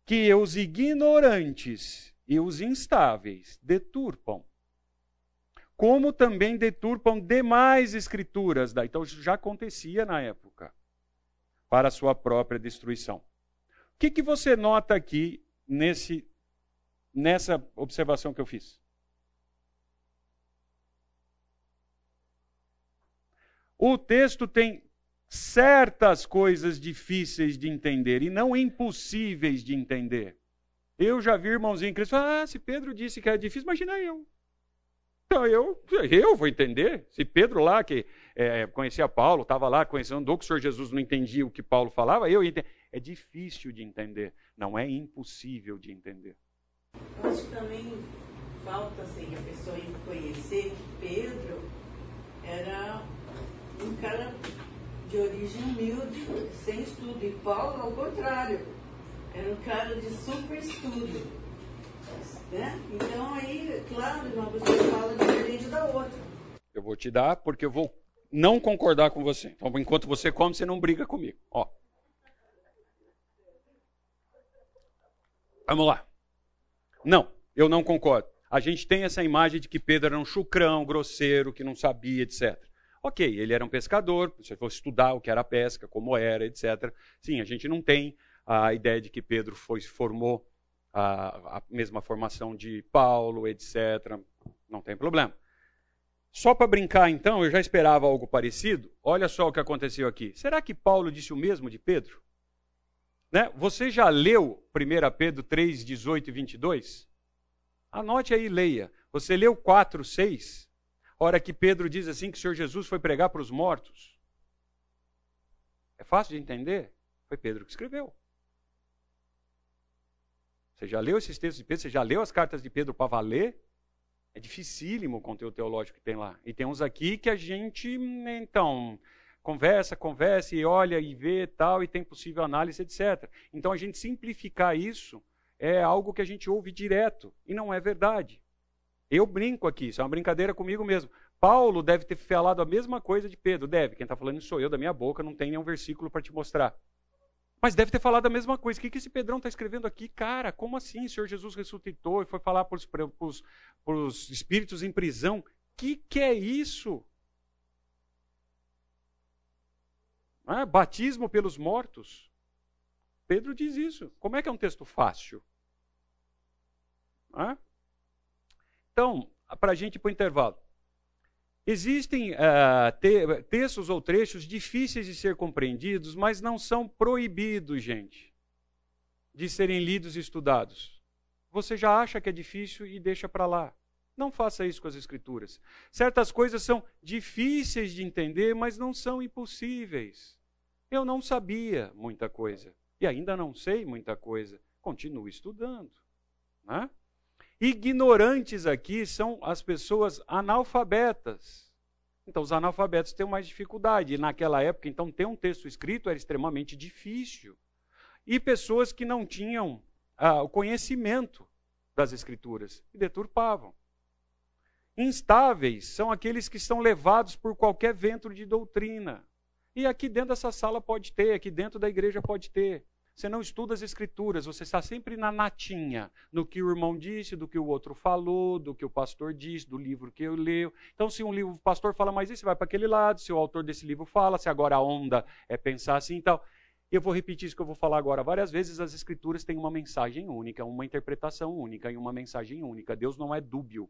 que os ignorantes e os instáveis deturpam, como também deturpam demais escrituras. Então, isso já acontecia na época para a sua própria destruição. O que, que você nota aqui nesse, nessa observação que eu fiz? O texto tem certas coisas difíceis de entender e não impossíveis de entender. Eu já vi irmãozinho em Cristo falar, ah, se Pedro disse que é difícil, imagina eu. Então eu, eu vou entender. Se Pedro lá, que é, conhecia Paulo, estava lá conhecendo, andou com o Senhor Jesus, não entendia o que Paulo falava, eu entendi. É difícil de entender, não é impossível de entender. Eu acho que também falta assim, a pessoa conhecer que Pedro era um cara de origem humilde, sem estudo. E Paulo, ao contrário, era um cara de super estudo. Né? Então aí, claro, uma pessoa fala diferente da outra. Eu vou te dar porque eu vou não concordar com você. Então, enquanto você come, você não briga comigo. Ó. Vamos lá. Não, eu não concordo. A gente tem essa imagem de que Pedro era um chucrão, grosseiro, que não sabia, etc. Ok, ele era um pescador, se for estudar o que era pesca, como era, etc. Sim, a gente não tem a ideia de que Pedro foi, formou a, a mesma formação de Paulo, etc. Não tem problema. Só para brincar, então, eu já esperava algo parecido. Olha só o que aconteceu aqui. Será que Paulo disse o mesmo de Pedro? Né? Você já leu 1 Pedro 3, 18 e 22? Anote aí e leia. Você leu 4, 6? Hora que Pedro diz assim que o Senhor Jesus foi pregar para os mortos. É fácil de entender? Foi Pedro que escreveu. Você já leu esses textos de Pedro? Você já leu as cartas de Pedro para valer? É dificílimo o conteúdo teológico que tem lá. E tem uns aqui que a gente, então, conversa, conversa e olha e vê tal, e tem possível análise, etc. Então a gente simplificar isso é algo que a gente ouve direto e não é verdade. Eu brinco aqui, isso é uma brincadeira comigo mesmo. Paulo deve ter falado a mesma coisa de Pedro, deve. Quem está falando sou eu, da minha boca, não tem nenhum versículo para te mostrar. Mas deve ter falado a mesma coisa. O que, que esse Pedrão está escrevendo aqui? Cara, como assim? O Senhor Jesus ressuscitou e foi falar para os espíritos em prisão. O que, que é isso? Ah, batismo pelos mortos. Pedro diz isso. Como é que é um texto fácil? Ah? Então, para a gente ir para o intervalo. Existem uh, te textos ou trechos difíceis de ser compreendidos, mas não são proibidos, gente, de serem lidos e estudados. Você já acha que é difícil e deixa para lá. Não faça isso com as Escrituras. Certas coisas são difíceis de entender, mas não são impossíveis. Eu não sabia muita coisa e ainda não sei muita coisa. Continuo estudando. Né? Ignorantes aqui são as pessoas analfabetas. Então, os analfabetos têm mais dificuldade. E naquela época, então, ter um texto escrito era extremamente difícil. E pessoas que não tinham ah, o conhecimento das Escrituras e deturpavam. Instáveis são aqueles que são levados por qualquer vento de doutrina. E aqui dentro dessa sala pode ter, aqui dentro da igreja pode ter. Você não estuda as escrituras, você está sempre na natinha, no que o irmão disse, do que o outro falou, do que o pastor disse, do livro que eu leio. Então, se um livro, o pastor fala mais isso, vai para aquele lado, se o autor desse livro fala, se agora a onda é pensar assim e tal. E eu vou repetir isso que eu vou falar agora várias vezes. As Escrituras têm uma mensagem única, uma interpretação única e uma mensagem única. Deus não é dúbio.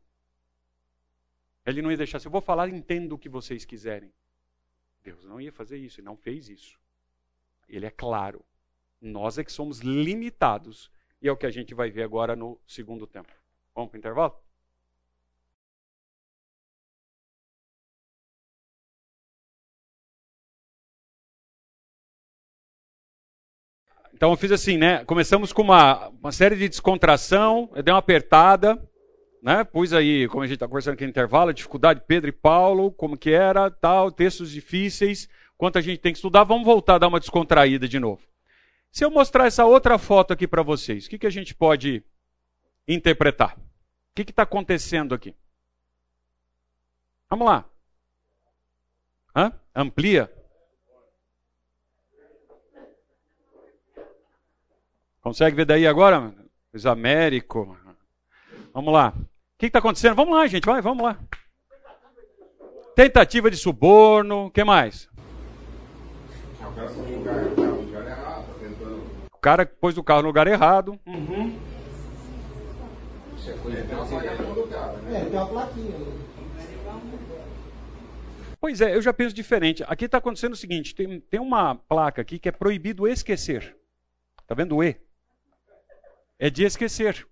Ele não ia deixar, se eu vou falar, entendo o que vocês quiserem. Deus não ia fazer isso, e não fez isso. Ele é claro. Nós é que somos limitados. E é o que a gente vai ver agora no segundo tempo. Vamos para o intervalo? Então eu fiz assim, né? Começamos com uma, uma série de descontração, eu dei uma apertada, né? Pus aí, como a gente está conversando aqui no intervalo, a dificuldade de Pedro e Paulo, como que era, tal, textos difíceis, quanto a gente tem que estudar, vamos voltar a dar uma descontraída de novo. Se eu mostrar essa outra foto aqui para vocês, o que, que a gente pode interpretar? O que está acontecendo aqui? Vamos lá. Hã? Amplia. Consegue ver daí agora? Os Américo. Vamos lá. O que está acontecendo? Vamos lá, gente, vai, vamos lá. Tentativa de suborno, o que mais? O cara pôs o carro no lugar errado. Uhum. É, tem uma plaquinha. Pois é, eu já penso diferente. Aqui está acontecendo o seguinte: tem, tem uma placa aqui que é proibido esquecer. Está vendo o E? é de esquecer.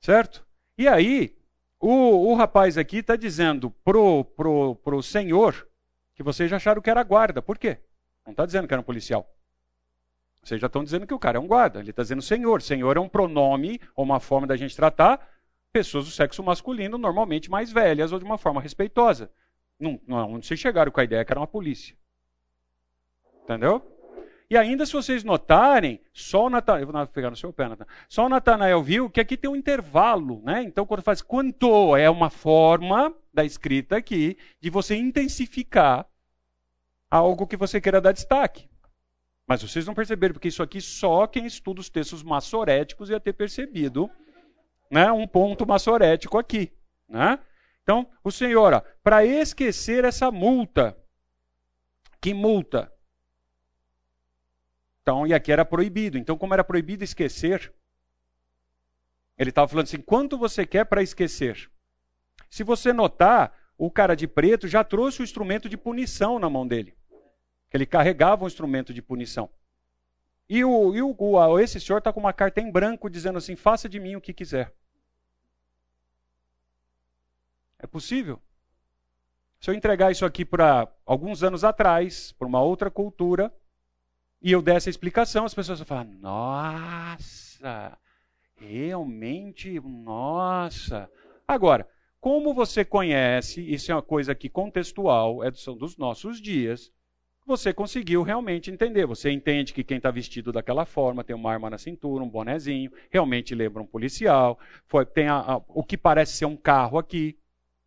Certo? E aí, o, o rapaz aqui está dizendo pro, pro, pro senhor que vocês já acharam que era guarda. Por quê? Não está dizendo que era um policial. Vocês já estão dizendo que o cara é um guarda. Ele está dizendo senhor. Senhor é um pronome ou uma forma da gente tratar pessoas do sexo masculino, normalmente mais velhas ou de uma forma respeitosa. Não, não, não se chegaram com a ideia que era uma polícia. Entendeu? E ainda se vocês notarem, só o Natanael, vou pegar no seu pé, Natanael, só o Natanael viu que aqui tem um intervalo, né? Então quando faz quanto é uma forma da escrita aqui de você intensificar algo que você queira dar destaque. Mas vocês não perceberam, porque isso aqui só quem estuda os textos massoréticos ia ter percebido né, um ponto massorético aqui. Né? Então, o Senhor, para esquecer essa multa, que multa? Então, e aqui era proibido. Então, como era proibido esquecer, ele estava falando assim: quanto você quer para esquecer? Se você notar, o cara de preto já trouxe o instrumento de punição na mão dele. Ele carregava um instrumento de punição. E, o, e o, esse senhor está com uma carta em branco dizendo assim: faça de mim o que quiser. É possível? Se eu entregar isso aqui para alguns anos atrás, para uma outra cultura, e eu der essa explicação, as pessoas vão falar: nossa, realmente, nossa. Agora, como você conhece, isso é uma coisa aqui contextual, é dos nossos dias, você conseguiu realmente entender. Você entende que quem está vestido daquela forma, tem uma arma na cintura, um bonezinho, realmente lembra um policial, foi, tem a, a, o que parece ser um carro aqui,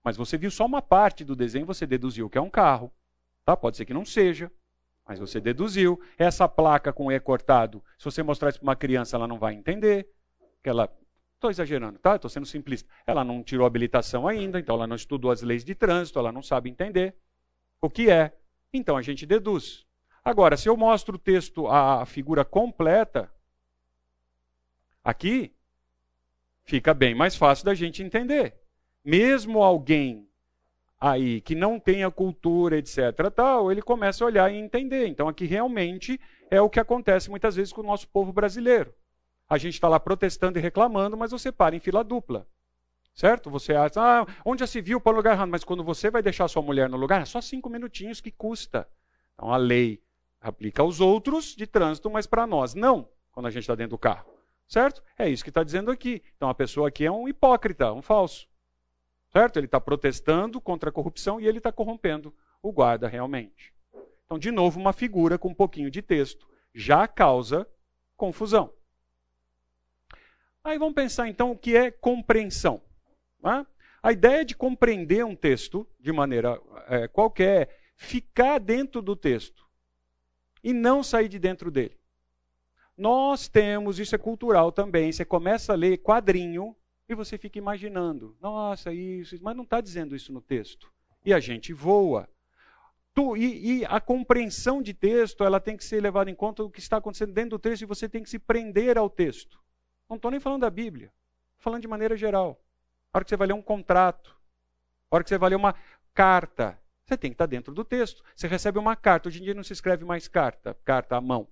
mas você viu só uma parte do desenho, você deduziu que é um carro. Tá? Pode ser que não seja. Mas você deduziu. Essa placa com E cortado, se você mostrar isso para uma criança, ela não vai entender. Que ela. Estou exagerando, tá? Estou sendo simplista. Ela não tirou habilitação ainda, então ela não estudou as leis de trânsito, ela não sabe entender o que é. Então a gente deduz. Agora, se eu mostro o texto, a figura completa, aqui, fica bem mais fácil da gente entender. Mesmo alguém aí que não tem a cultura, etc., tal, ele começa a olhar e entender. Então aqui realmente é o que acontece muitas vezes com o nosso povo brasileiro. A gente está lá protestando e reclamando, mas você para em fila dupla. Certo? Você acha, ah, onde já se viu para o lugar errado? Mas quando você vai deixar sua mulher no lugar, é só cinco minutinhos que custa. Então a lei aplica aos outros de trânsito, mas para nós não, quando a gente está dentro do carro. Certo? É isso que está dizendo aqui. Então a pessoa aqui é um hipócrita, um falso. Certo? Ele está protestando contra a corrupção e ele está corrompendo o guarda realmente. Então, de novo, uma figura com um pouquinho de texto já causa confusão. Aí vamos pensar então o que é compreensão. Né? A ideia de compreender um texto de maneira é, qualquer é ficar dentro do texto e não sair de dentro dele. Nós temos, isso é cultural também, você começa a ler quadrinho e você fica imaginando, nossa, isso, mas não está dizendo isso no texto. E a gente voa. Tu, e, e, a compreensão de texto, ela tem que ser levada em conta o que está acontecendo dentro do texto e você tem que se prender ao texto. Não estou nem falando da Bíblia, falando de maneira geral. A hora que você vai ler um contrato, a hora que você vai ler uma carta, você tem que estar dentro do texto. Você recebe uma carta, hoje em dia não se escreve mais carta, carta à mão.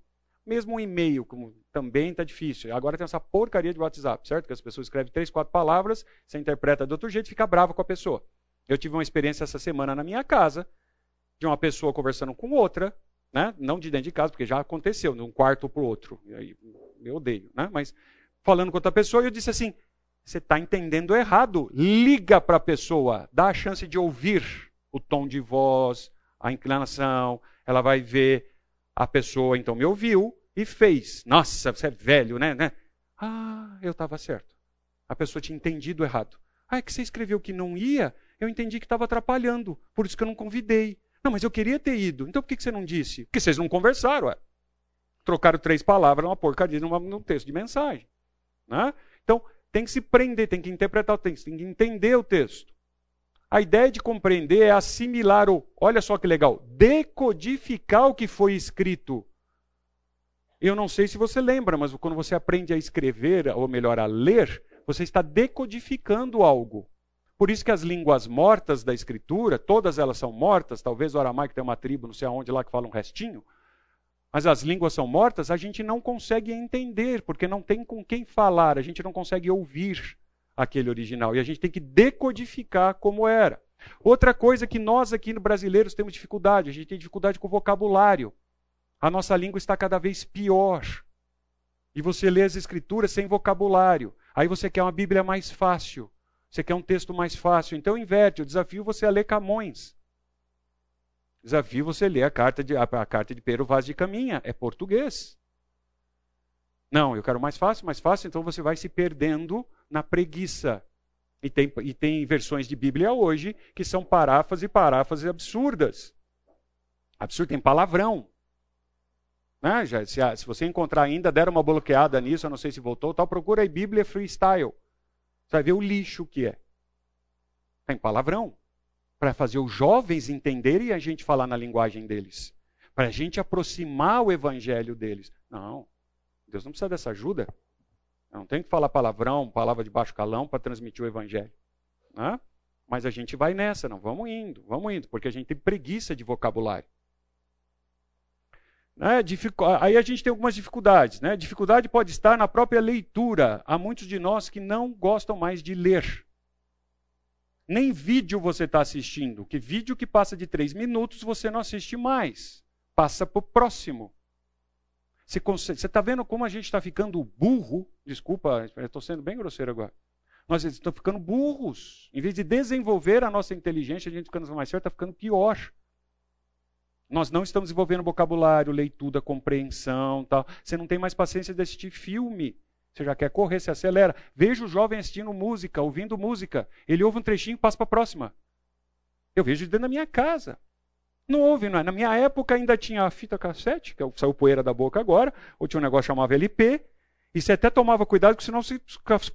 Mesmo um e-mail, como também está difícil. Agora tem essa porcaria de WhatsApp, certo? Que as pessoas escrevem três, quatro palavras, você interpreta de outro jeito e fica brava com a pessoa. Eu tive uma experiência essa semana na minha casa, de uma pessoa conversando com outra, né? não de dentro de casa, porque já aconteceu, de um quarto para o outro. Eu odeio, né? mas falando com outra pessoa, eu disse assim: você está entendendo errado. Liga para a pessoa, dá a chance de ouvir o tom de voz, a inclinação. Ela vai ver a pessoa, então me ouviu e fez. Nossa, você é velho, né? né? Ah, eu estava certo. A pessoa tinha entendido errado. Ah, é que você escreveu que não ia, eu entendi que estava atrapalhando, por isso que eu não convidei. Não, mas eu queria ter ido. Então por que você não disse? Porque vocês não conversaram. Ué. Trocaram três palavras numa porcaria num texto de mensagem. Né? Então tem que se prender, tem que interpretar o texto, tem que entender o texto. A ideia de compreender é assimilar o, olha só que legal, decodificar o que foi escrito. Eu não sei se você lembra, mas quando você aprende a escrever, ou melhor, a ler, você está decodificando algo. Por isso que as línguas mortas da escritura, todas elas são mortas, talvez o aramaico tem uma tribo, não sei aonde lá que fala um restinho, mas as línguas são mortas, a gente não consegue entender, porque não tem com quem falar, a gente não consegue ouvir aquele original. E a gente tem que decodificar como era. Outra coisa que nós aqui no brasileiros temos dificuldade, a gente tem dificuldade com vocabulário. A nossa língua está cada vez pior. E você lê as escrituras sem vocabulário. Aí você quer uma Bíblia mais fácil. Você quer um texto mais fácil. Então inverte. O desafio você a ler Camões. Desafio você ler a carta de, a, a carta de Pedro Vaz de Caminha. É português. Não, eu quero mais fácil, mais fácil. Então você vai se perdendo na preguiça. E tem, e tem versões de Bíblia hoje que são paráfrases e paráfrases absurdas. Absurdo, tem palavrão. Né? Já, se, se, você encontrar ainda, deram uma bloqueada nisso, eu não sei se voltou, tal, procura aí Bíblia Freestyle. Você vai ver o lixo que é. Tem palavrão. Para fazer os jovens entenderem e a gente falar na linguagem deles. Para a gente aproximar o evangelho deles. Não. Deus não precisa dessa ajuda. Eu não tem que falar palavrão, palavra de baixo calão para transmitir o evangelho. Né? Mas a gente vai nessa, não, vamos indo, vamos indo, porque a gente tem preguiça de vocabulário. Né? Aí a gente tem algumas dificuldades. Né? Dificuldade pode estar na própria leitura. Há muitos de nós que não gostam mais de ler. Nem vídeo você está assistindo, que vídeo que passa de três minutos você não assiste mais. Passa para o próximo. Você está vendo como a gente está ficando burro? Desculpa, estou sendo bem grosseiro agora. Nós estamos ficando burros. Em vez de desenvolver a nossa inteligência, a gente ficando mais certo, está ficando pior. Nós não estamos desenvolvendo vocabulário, leitura, compreensão, tal. Você não tem mais paciência de assistir filme. Você já quer correr, se acelera. Veja o jovem assistindo música, ouvindo música. Ele ouve um trechinho e passa para a próxima. Eu vejo dentro da minha casa. Não houve, não é? Na minha época ainda tinha a fita cassete, que é saiu poeira da boca agora, ou tinha um negócio chamado LP, e você até tomava cuidado, porque senão você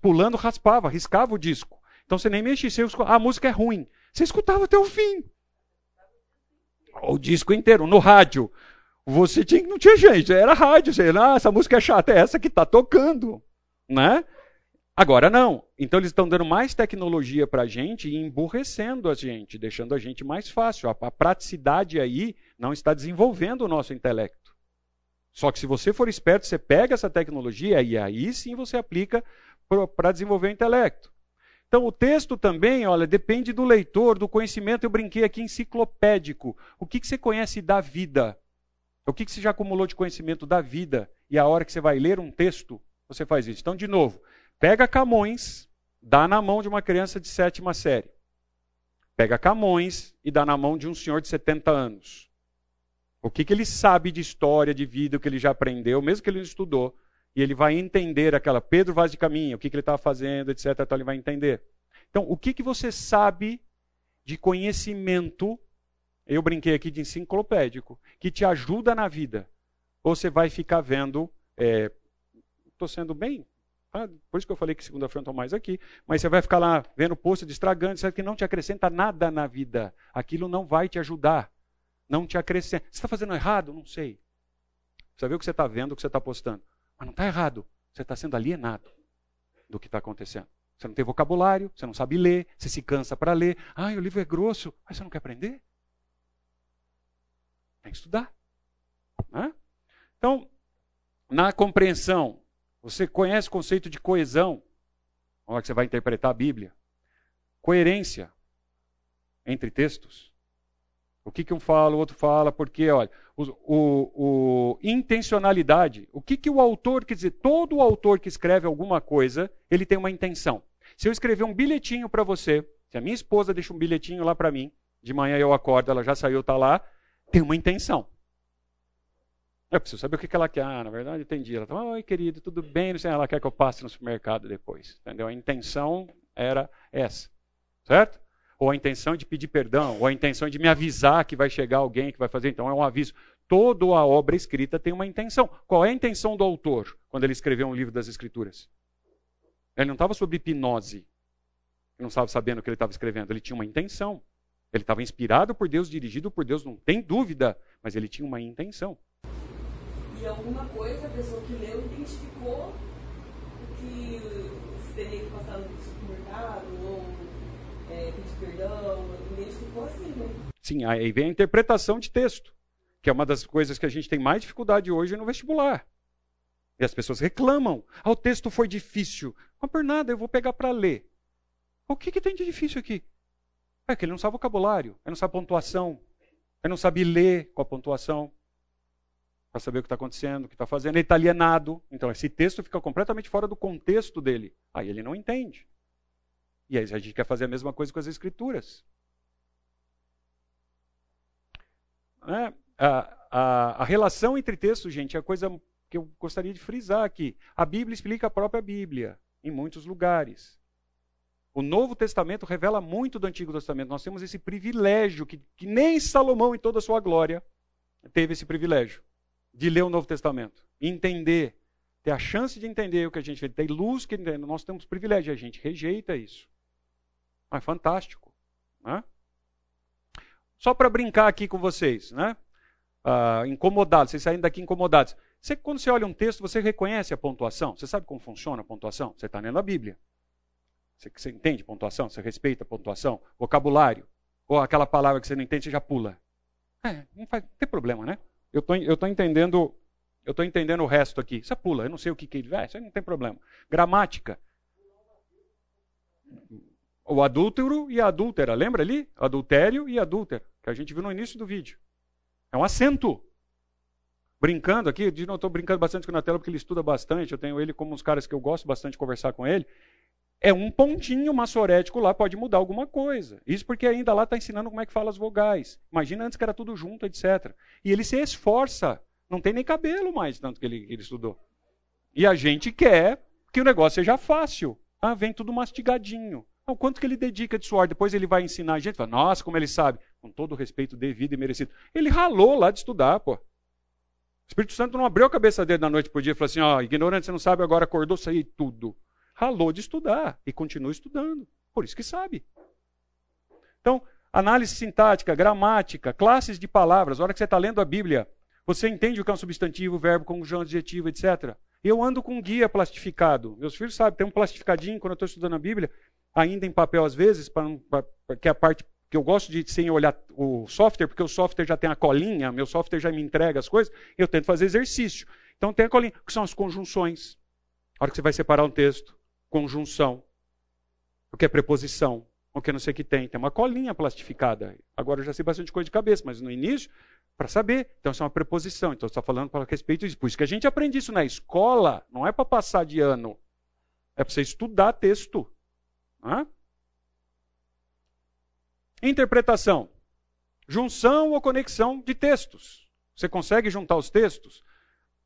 pulando raspava, riscava o disco. Então você nem mexia, você, a música é ruim. Você escutava até o fim o disco inteiro, no rádio. Você tinha, não tinha gente, era rádio. Você, ah, essa música é chata, é essa que está tocando. Né? Agora não. Então eles estão dando mais tecnologia para a gente e emburrecendo a gente, deixando a gente mais fácil. A, praticidade aí não está desenvolvendo o nosso intelecto. Só que se você for esperto, você pega essa tecnologia e aí sim você aplica para desenvolver o intelecto. Então, o texto também, olha, depende do leitor, do conhecimento. Eu brinquei aqui enciclopédico. O que, que você conhece da vida? O que, que você já acumulou de conhecimento da vida? E a hora que você vai ler um texto, você faz isso. Então, de novo, pega Camões, dá na mão de uma criança de sétima série. Pega Camões e dá na mão de um senhor de 70 anos. O que, que ele sabe de história, de vida, o que ele já aprendeu, mesmo que ele não estudou, e ele vai entender aquela Pedro Vaz de Caminho, o que, que ele estava fazendo, etc. Então ele vai entender. Então, o que, que você sabe de conhecimento, eu brinquei aqui de enciclopédico, que te ajuda na vida? Ou você vai ficar vendo, estou sendo bem, tá? por isso que eu falei que segunda-feira não estou mais aqui, mas você vai ficar lá vendo post de estragante, que não te acrescenta nada na vida. Aquilo não vai te ajudar Não te acrescenta. Você está fazendo errado? Não sei. Você vê o que você está vendo, o que você está postando. Mas não está errado. Você está sendo alienado do que está acontecendo. Você não tem vocabulário, você não sabe ler, você se cansa para ler. Ah, o livro é grosso. Mas você não quer aprender? Tem que estudar. Né? Então, na compreensão, você conhece o conceito de coesão, na hora que você vai interpretar a Bíblia. Coerência entre textos. O que, que um fala, o outro fala, porque, olha, o, o, o, intencionalidade. O que, que o autor quer dizer? Todo autor que escreve alguma coisa, ele tem uma intenção. Se eu escrever um bilhetinho para você, se a minha esposa deixa um bilhetinho lá para mim, de manhã eu acordo, ela já saiu, está lá, tem uma intenção. Eu preciso saber o que, ela quer. Ah, na verdade, entendi. Ela fala, oi, querido, tudo bem? Ela quer que eu passe no supermercado depois. Entendeu? A intenção era essa. Certo? ou a intenção de pedir perdão, ou a intenção de me avisar que vai chegar alguém que vai fazer. Então é um aviso. Toda a obra escrita tem uma intenção. Qual é a intenção do autor quando ele escreveu um livro das Escrituras? Ele não estava sob hipnose. Ele não estava sabendo o que ele estava escrevendo. Ele tinha uma intenção. Ele estava inspirado por Deus, dirigido por Deus, não tem dúvida, mas ele tinha uma intenção. E alguma coisa a pessoa que leu identificou que teria que passar no supermercado ou é, pedir perdão, identificou assim, né? Sim, aí vem a interpretação de texto, que é uma das coisas que a gente tem mais dificuldade hoje no vestibular. E as pessoas reclamam. Ah, o texto foi difícil. Não por nada, eu vou pegar para ler. O que, que tem de difícil aqui? É que ele não sabe vocabulário, ele não sabe pontuação, ele não sabe ler com a pontuação, para saber o que está acontecendo, o que está fazendo. Ele está alienado. Então, esse texto fica completamente fora do contexto dele. Aí ele não entende. E aí a gente quer fazer a mesma coisa com as escrituras. É, a, a, a relação entre textos, gente, é a coisa que eu gostaria de frisar aqui. A Bíblia explica a própria Bíblia, em muitos lugares. O Novo Testamento revela muito do Antigo Testamento. Nós temos esse privilégio, que, que nem Salomão, em toda a sua glória, teve esse privilégio de ler o Novo Testamento, entender, ter a chance de entender o que a gente vê, ter luz que nós temos privilégio, a gente rejeita isso. Ah, fantástico. Né? Só para brincar aqui com vocês, né? Ah, incomodados, vocês saem daqui incomodados. Você, quando você olha um texto, você reconhece a pontuação? Você sabe como funciona a pontuação? Você está lendo a Bíblia. Você, você entende pontuação? Você respeita a pontuação? Vocabulário? Ou aquela palavra que você não entende, você já pula. É, não, faz, não tem problema, né? Eu tô, estou entendendo eu estou entendendo o resto aqui. Você pula, eu não sei o que, que ele vai, isso aí não tem problema. Gramática o adúltero e a adúltera. Lembra ali? Adultério e adúltera, que a gente viu no início do vídeo. É um acento. Brincando aqui, não estou brincando bastante com o Natello porque ele estuda bastante, eu tenho ele como uns caras que eu gosto bastante de conversar com ele. É um pontinho massorético lá, pode mudar alguma coisa. Isso porque ainda lá está ensinando como é que fala as vogais. Imagina antes que era tudo junto, etc. E ele se esforça. Não tem nem cabelo mais, tanto que ele, ele estudou. E a gente quer que o negócio seja fácil. Ah, vem tudo mastigadinho. O quanto que ele dedica de suor, depois ele vai ensinar a gente, fala, nossa, como ele sabe, com todo o respeito devido e merecido. Ele ralou lá de estudar, pô. O Espírito Santo não abriu a cabeça dele da noite por dia e falou assim, ó, ignorante, você não sabe, agora acordou, saiu tudo. Ralou de estudar e continua estudando. Por isso que sabe. Então, análise sintática, gramática, classes de palavras. A hora que você está lendo a Bíblia, você entende o que é um substantivo, verbo, conjunção, adjetivo, etc. Eu ando com um guia plastificado. Meus filhos sabem, tem um plastificadinho quando eu estou estudando a Bíblia ainda em papel às vezes, para que é a parte que eu gosto de sem olhar o software, porque o software já tem a colinha, meu software já me entrega as coisas, eu tento fazer exercício. Então tem a colinha, que são as conjunções. A hora que você vai separar um texto, conjunção, o que é preposição, o que não sei o que tem. Tem uma colinha plastificada. Agora eu já sei bastante coisa de cabeça, mas no início, para saber. Então isso é uma preposição. Então está falando para respeito disso. Por isso que a gente aprende isso na escola, não é para passar de ano. É para você estudar texto. Hã? Interpretação. Junção ou conexão de textos. Você consegue juntar os textos?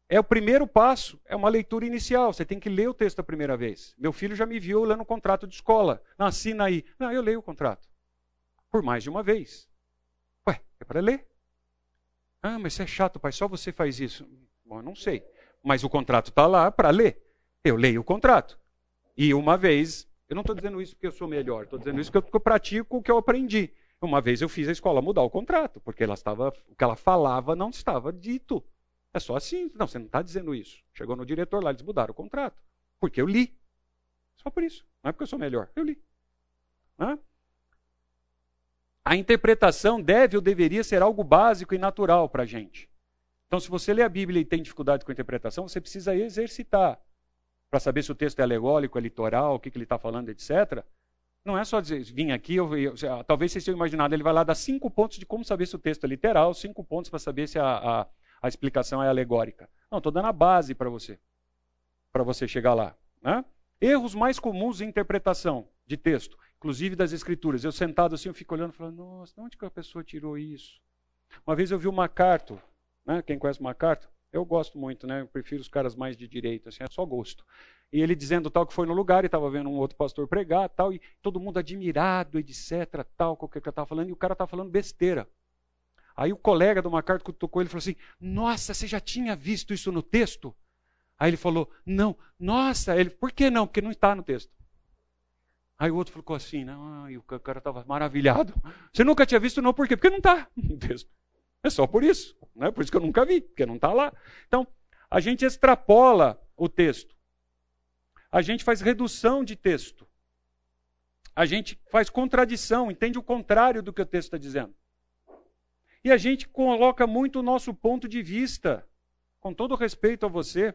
É o primeiro passo, é uma leitura inicial. Você tem que ler o texto a primeira vez. Meu filho já me viu lendo um contrato de escola. Não, assina aí. Não, eu leio o contrato. Por mais de uma vez. Ué, é para ler? Ah, mas você é chato, pai, só você faz isso. Bom, eu não sei. Mas o contrato está lá para ler. Eu leio o contrato. E uma vez eu não estou dizendo isso porque eu sou melhor, estou dizendo isso porque eu, pratico o que eu aprendi. Uma vez eu fiz a escola mudar o contrato, porque ela estava, o que ela falava não estava dito. É só assim. Não, você não está dizendo isso. Chegou no diretor lá, eles mudaram o contrato. Porque eu li. Só por isso. Não é porque eu sou melhor. Eu li. A interpretação deve ou deveria ser algo básico e natural para a gente. Então, se você lê a Bíblia e tem dificuldade com a interpretação, você precisa exercitar para saber se o texto é alegórico, é litoral, o que, que ele está falando, etc. Não é só dizer, vim aqui, eu, eu, talvez vocês tenham imaginado, ele vai lá dar cinco pontos de como saber se o texto é literal, cinco pontos para saber se a, a, a, explicação é alegórica. Não, estou dando a base para você, para você chegar lá. Né? Erros mais comuns em interpretação de texto, inclusive das escrituras. Eu sentado assim, eu fico olhando e falando, nossa, de onde que a pessoa tirou isso? Uma vez eu vi o MacArthur, né? quem conhece o MacArthur? Eu gosto muito, né? Eu prefiro os caras mais de direita, assim, é só gosto. E ele dizendo tal que foi no lugar e estava vendo um outro pastor pregar, tal, e todo mundo admirado, etc, tal, com que ele estava falando, e o cara estava falando besteira. Aí o colega do MacArthur que tocou ele falou assim: Nossa, você já tinha visto isso no texto? Aí ele falou: Não, nossa, ele, por que não? Porque não está no texto. Aí o outro ficou assim, não, e o cara estava maravilhado. [laughs] Você nunca tinha visto, não, por quê? Porque não está no texto. É só por isso. Não é por isso que eu nunca vi, porque não está lá. Então, a gente extrapola o texto. A gente faz redução de texto. A gente faz contradição, entende o contrário do que o texto está dizendo. E a gente coloca muito o nosso ponto de vista. Com todo respeito a você,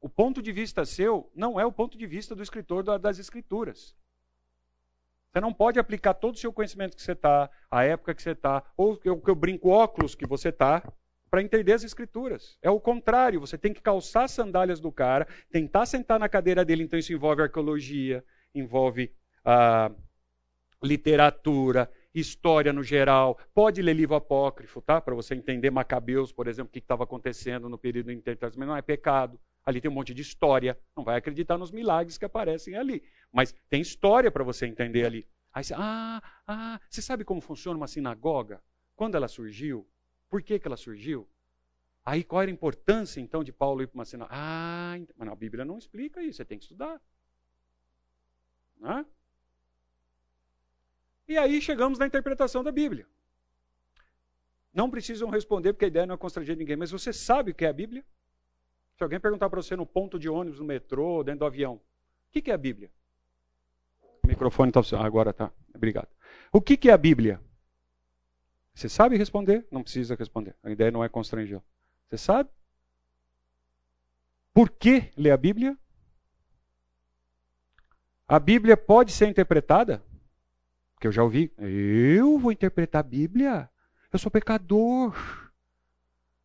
o ponto de vista seu não é o ponto de vista do escritor das Escrituras. Você não pode aplicar todo o seu conhecimento que você está, a época que você está, ou o que eu brinco, óculos que você está, para entender as escrituras. É o contrário, você tem que calçar as sandálias do cara, tentar sentar na cadeira dele, então isso envolve arqueologia, envolve ah, literatura, história no geral, pode ler livro apócrifo, tá? Para você entender Macabeus, por exemplo, o que estava acontecendo no período intertestamental, não é pecado. Ali tem um monte de história, não vai acreditar nos milagres que aparecem ali, mas tem história para você entender ali. Aí você, ah, ah, você sabe como funciona uma sinagoga? Quando ela surgiu? Por que, que ela surgiu? Aí qual era a importância então de Paulo ir para uma sinagoga? Ah, mas a Bíblia não explica isso, você tem que estudar. Né? E aí chegamos na interpretação da Bíblia. Não precisam responder, porque a ideia não é constranger ninguém, mas você sabe o que é a Bíblia? Se alguém perguntar para você no ponto de ônibus, no metrô, dentro do avião, o que, é a Bíblia? O microfone está funcionando. Agora tá. Obrigado. O que, que é a Bíblia? Você sabe responder? Não precisa responder. A ideia não é constranger. Você sabe? Por que ler a Bíblia? A Bíblia pode ser interpretada? Que eu já ouvi. Eu vou interpretar a Bíblia? Eu sou pecador.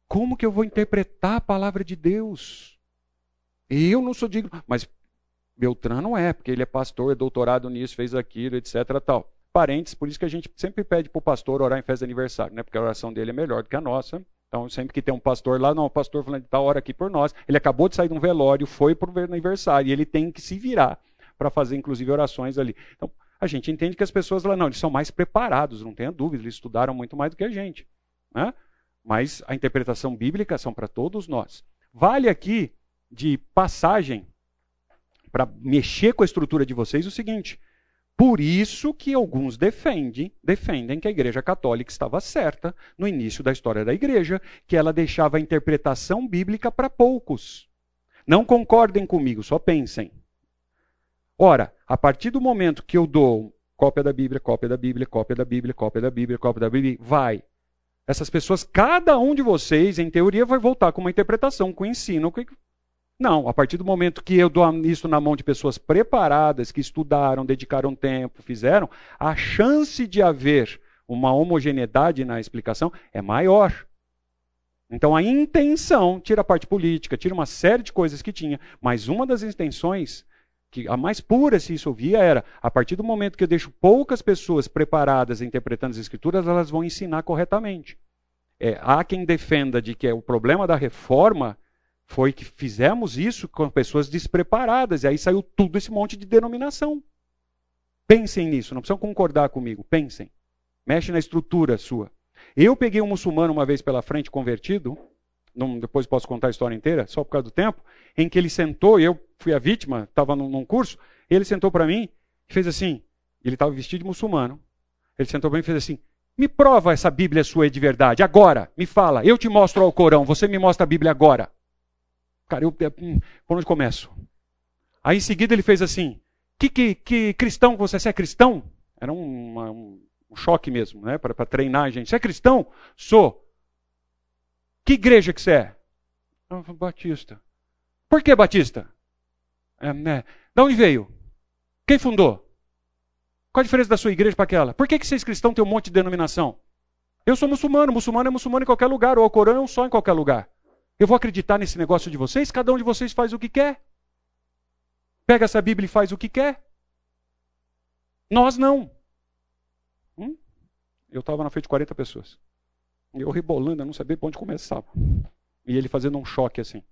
Como que eu vou interpretar a palavra de Deus? Eu não sou digno. Mas Beltrano não é, porque ele é pastor, é doutorado nisso, fez aquilo, etc. Tal. Parentes, por isso que a gente sempre pede para o pastor orar em festa de aniversário, né? porque a oração dele é melhor do que a nossa. Então, sempre que tem um pastor lá, não, o pastor falando, está hora aqui por nós. Ele acabou de sair de um velório, foi para o aniversário, e ele tem que se virar para fazer, inclusive, orações ali. Então, a gente entende que as pessoas lá, não, eles são mais preparados, não tenha dúvida, eles estudaram muito mais do que a gente. Né? Mas a interpretação bíblica são para todos nós. Vale aqui de passagem para mexer com a estrutura de vocês o seguinte: por isso que alguns defendem, defendem que a Igreja Católica estava certa no início da história da Igreja, que ela deixava a interpretação bíblica para poucos. Não concordem comigo, só pensem. Ora, a partir do momento que eu dou cópia da Bíblia, cópia da Bíblia, cópia da Bíblia, cópia da Bíblia, cópia da Bíblia, vai. Essas pessoas, cada um de vocês, em teoria, vai voltar com uma interpretação, com o ensino, não, a partir do momento que eu dou isso na mão de pessoas preparadas, que estudaram, dedicaram tempo, fizeram, a chance de haver uma homogeneidade na explicação é maior. Então a intenção, tira a parte política, tira uma série de coisas que tinha, mas uma das intenções, que a mais pura se isso ouvia, era a partir do momento que eu deixo poucas pessoas preparadas interpretando as escrituras, elas vão ensinar corretamente. É, há quem defenda de que é o problema da reforma foi que fizemos isso com pessoas despreparadas, e aí saiu tudo esse monte de denominação. Pensem nisso, não precisam concordar comigo, pensem. Mexe na estrutura sua. Eu peguei um muçulmano uma vez pela frente, convertido, não, depois posso contar a história inteira, só por causa do tempo, em que ele sentou, eu fui a vítima, estava num, num, curso, ele sentou para mim e fez assim, ele estava vestido de muçulmano. Ele sentou bem e fez assim: Me prova essa Bíblia sua de verdade, agora, me fala. Eu te mostro o Corão, você me mostra a Bíblia agora. Cara, eu, hum, por onde começo? Aí em seguida ele fez assim: Que, que, que cristão você, você é cristão? Era um, uma, um choque mesmo, né? Para treinar a gente. Você é cristão? Sou. Que igreja que você é? Eu falei, Batista. Por que Batista? É, né? Da onde veio? Quem fundou? Qual a diferença da sua igreja para aquela? Por que, que vocês cristãos têm um monte de denominação? Eu sou muçulmano, muçulmano é muçulmano em qualquer lugar, ou o Corão é um só em qualquer lugar. Eu vou acreditar nesse negócio de vocês? Cada um de vocês faz o que quer. Pega essa Bíblia e faz o que quer. Nós não. Hum? Eu estava na frente de 40 pessoas. E eu rebolando, eu não sabia para onde começava. E ele fazendo um choque assim.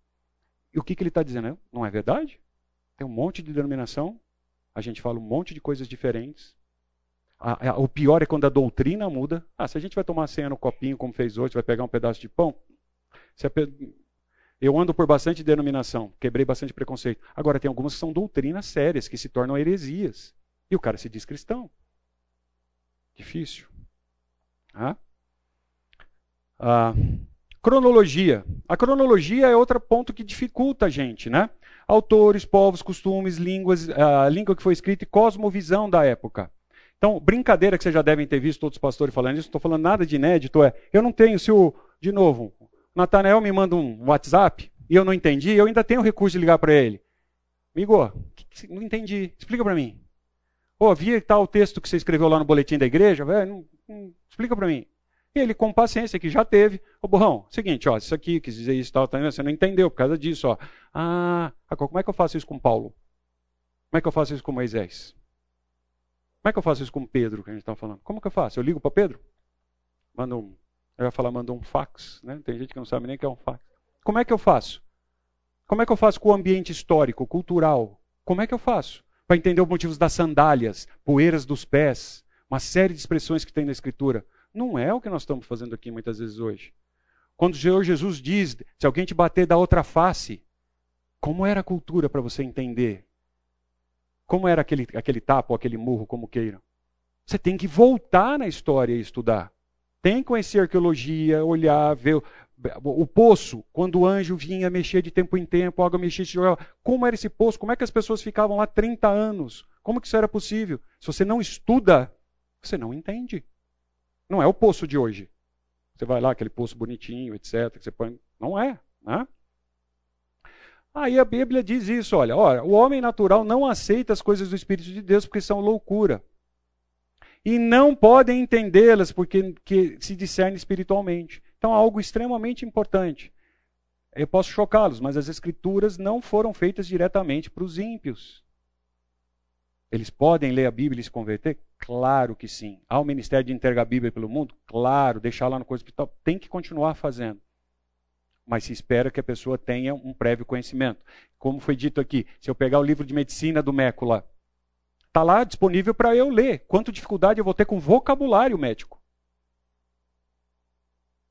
E o que, que ele está dizendo? Não é verdade? Tem um monte de denominação, a gente fala um monte de coisas diferentes. A, a, o pior é quando a doutrina muda. Ah, se a gente vai tomar a ceia no copinho, como fez hoje, vai pegar um pedaço de pão. Eu ando por bastante denominação, quebrei bastante preconceito. Agora, tem algumas que são doutrinas sérias, que se tornam heresias. E o cara se diz cristão. Difícil. Ah? Ah, cronologia. A cronologia é outro ponto que dificulta a gente, né? Autores, povos, costumes, línguas, a língua que foi escrita e cosmovisão da época. Então, brincadeira que vocês já devem ter visto outros pastores falando isso, não estou falando nada de inédito, é, eu não tenho, se o, de novo, Natanael me manda um WhatsApp e eu não entendi, eu ainda tenho o recurso de ligar para ele. Amigo, não entendi, explica para mim. Ô, oh, vi tal texto que você escreveu lá no boletim da igreja, velho, explica para mim. Ele, com paciência, que já teve, oh, burrão, seguinte, ó, isso aqui, quis dizer isso, tal, tal, você não entendeu por causa disso, ó. Ah, como é que eu faço isso com Paulo? Como é que eu faço isso com Moisés? Como é que eu faço isso com Pedro, que a gente está falando? Como que eu faço? Eu ligo para Pedro? Mando um eu ia falar, mandou um fax, né? Tem gente que não sabe nem o que é um fax. Como é que eu faço? Como é que eu faço com o ambiente histórico, cultural? Como é que eu faço? Para entender os motivos das sandálias, poeiras dos pés, uma série de expressões que tem na Escritura. Não é o que nós estamos fazendo aqui muitas vezes hoje. Quando o Senhor Jesus diz, se alguém te bater da outra face, como era a cultura para você entender? Como era aquele, aquele tapa ou aquele murro, como queiram? Você tem que voltar na história e estudar. Tem que conhecer arqueologia, olhar, ver o, poço, quando o anjo vinha mexer de tempo em tempo, a água mexia, de como era esse poço, como é que as pessoas ficavam lá 30 anos? Como que isso era possível? Se você não estuda, você não entende. Não é o poço de hoje. Você vai lá, aquele poço bonitinho, etc. Que você põe... Não é. Né? Aí a Bíblia diz isso: olha, olha, o homem natural não aceita as coisas do Espírito de Deus porque são loucura e não podem entendê-las porque que se discerne espiritualmente. Então, algo extremamente importante. Eu posso chocá-los, mas as escrituras não foram feitas diretamente para os ímpios. Eles podem ler a Bíblia e se converter? Claro que sim. Há o ministério de entregar a Bíblia pelo mundo? Claro, deixar lá no coisa hospital. Tem que continuar fazendo. Mas se espera que a pessoa tenha um prévio conhecimento. Como foi dito aqui, se eu pegar o livro de medicina do Mécula Está lá disponível para eu ler. Quanto dificuldade eu vou ter com vocabulário médico?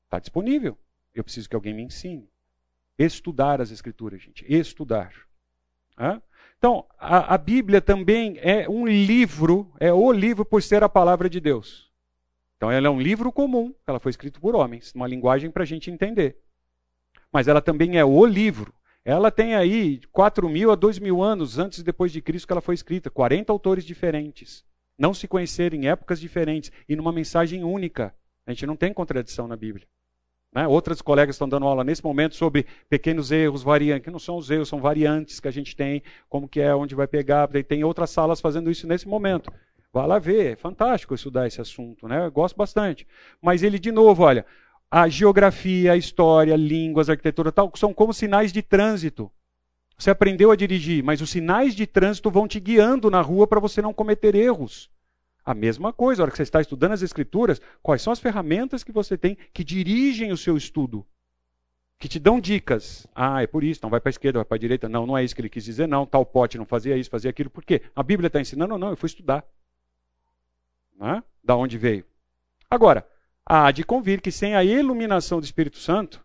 Está disponível. Eu preciso que alguém me ensine. Estudar as Escrituras, gente. Estudar. Então, a, a, Bíblia também é um livro, é o livro por ser a palavra de Deus. Então, ela é um livro comum, ela foi escrita por homens, uma linguagem para a gente entender. Mas ela também é o livro ela tem aí 4 mil a 2 mil anos antes e depois de Cristo que ela foi escrita, 40 autores diferentes. Não se conheceram em épocas diferentes e numa mensagem única. A gente não tem contradição na Bíblia. Né? Outras colegas estão dando aula nesse momento sobre pequenos erros, variantes, que não são os erros, são variantes que a gente tem, como que é, onde vai pegar. E tem outras salas fazendo isso nesse momento. Vá lá ver, é fantástico estudar esse assunto, né? Eu gosto bastante. Mas ele, de novo, olha, a geografia, a história, línguas, arquitetura tal, são como sinais de trânsito. Você aprendeu a dirigir, mas os sinais de trânsito vão te guiando na rua para você não cometer erros. A mesma coisa, a hora que você está estudando as escrituras, quais são as ferramentas que você tem que dirigem o seu estudo? Que te dão dicas. Ah, é por isso, não vai para a esquerda, vai para a direita. Não, não é isso que ele quis dizer, não. Tal pote não fazia isso, fazia aquilo. Por quê? A Bíblia está ensinando? Não, eu fui estudar. Não Da onde veio? Agora, há de convir que sem a iluminação do Espírito Santo,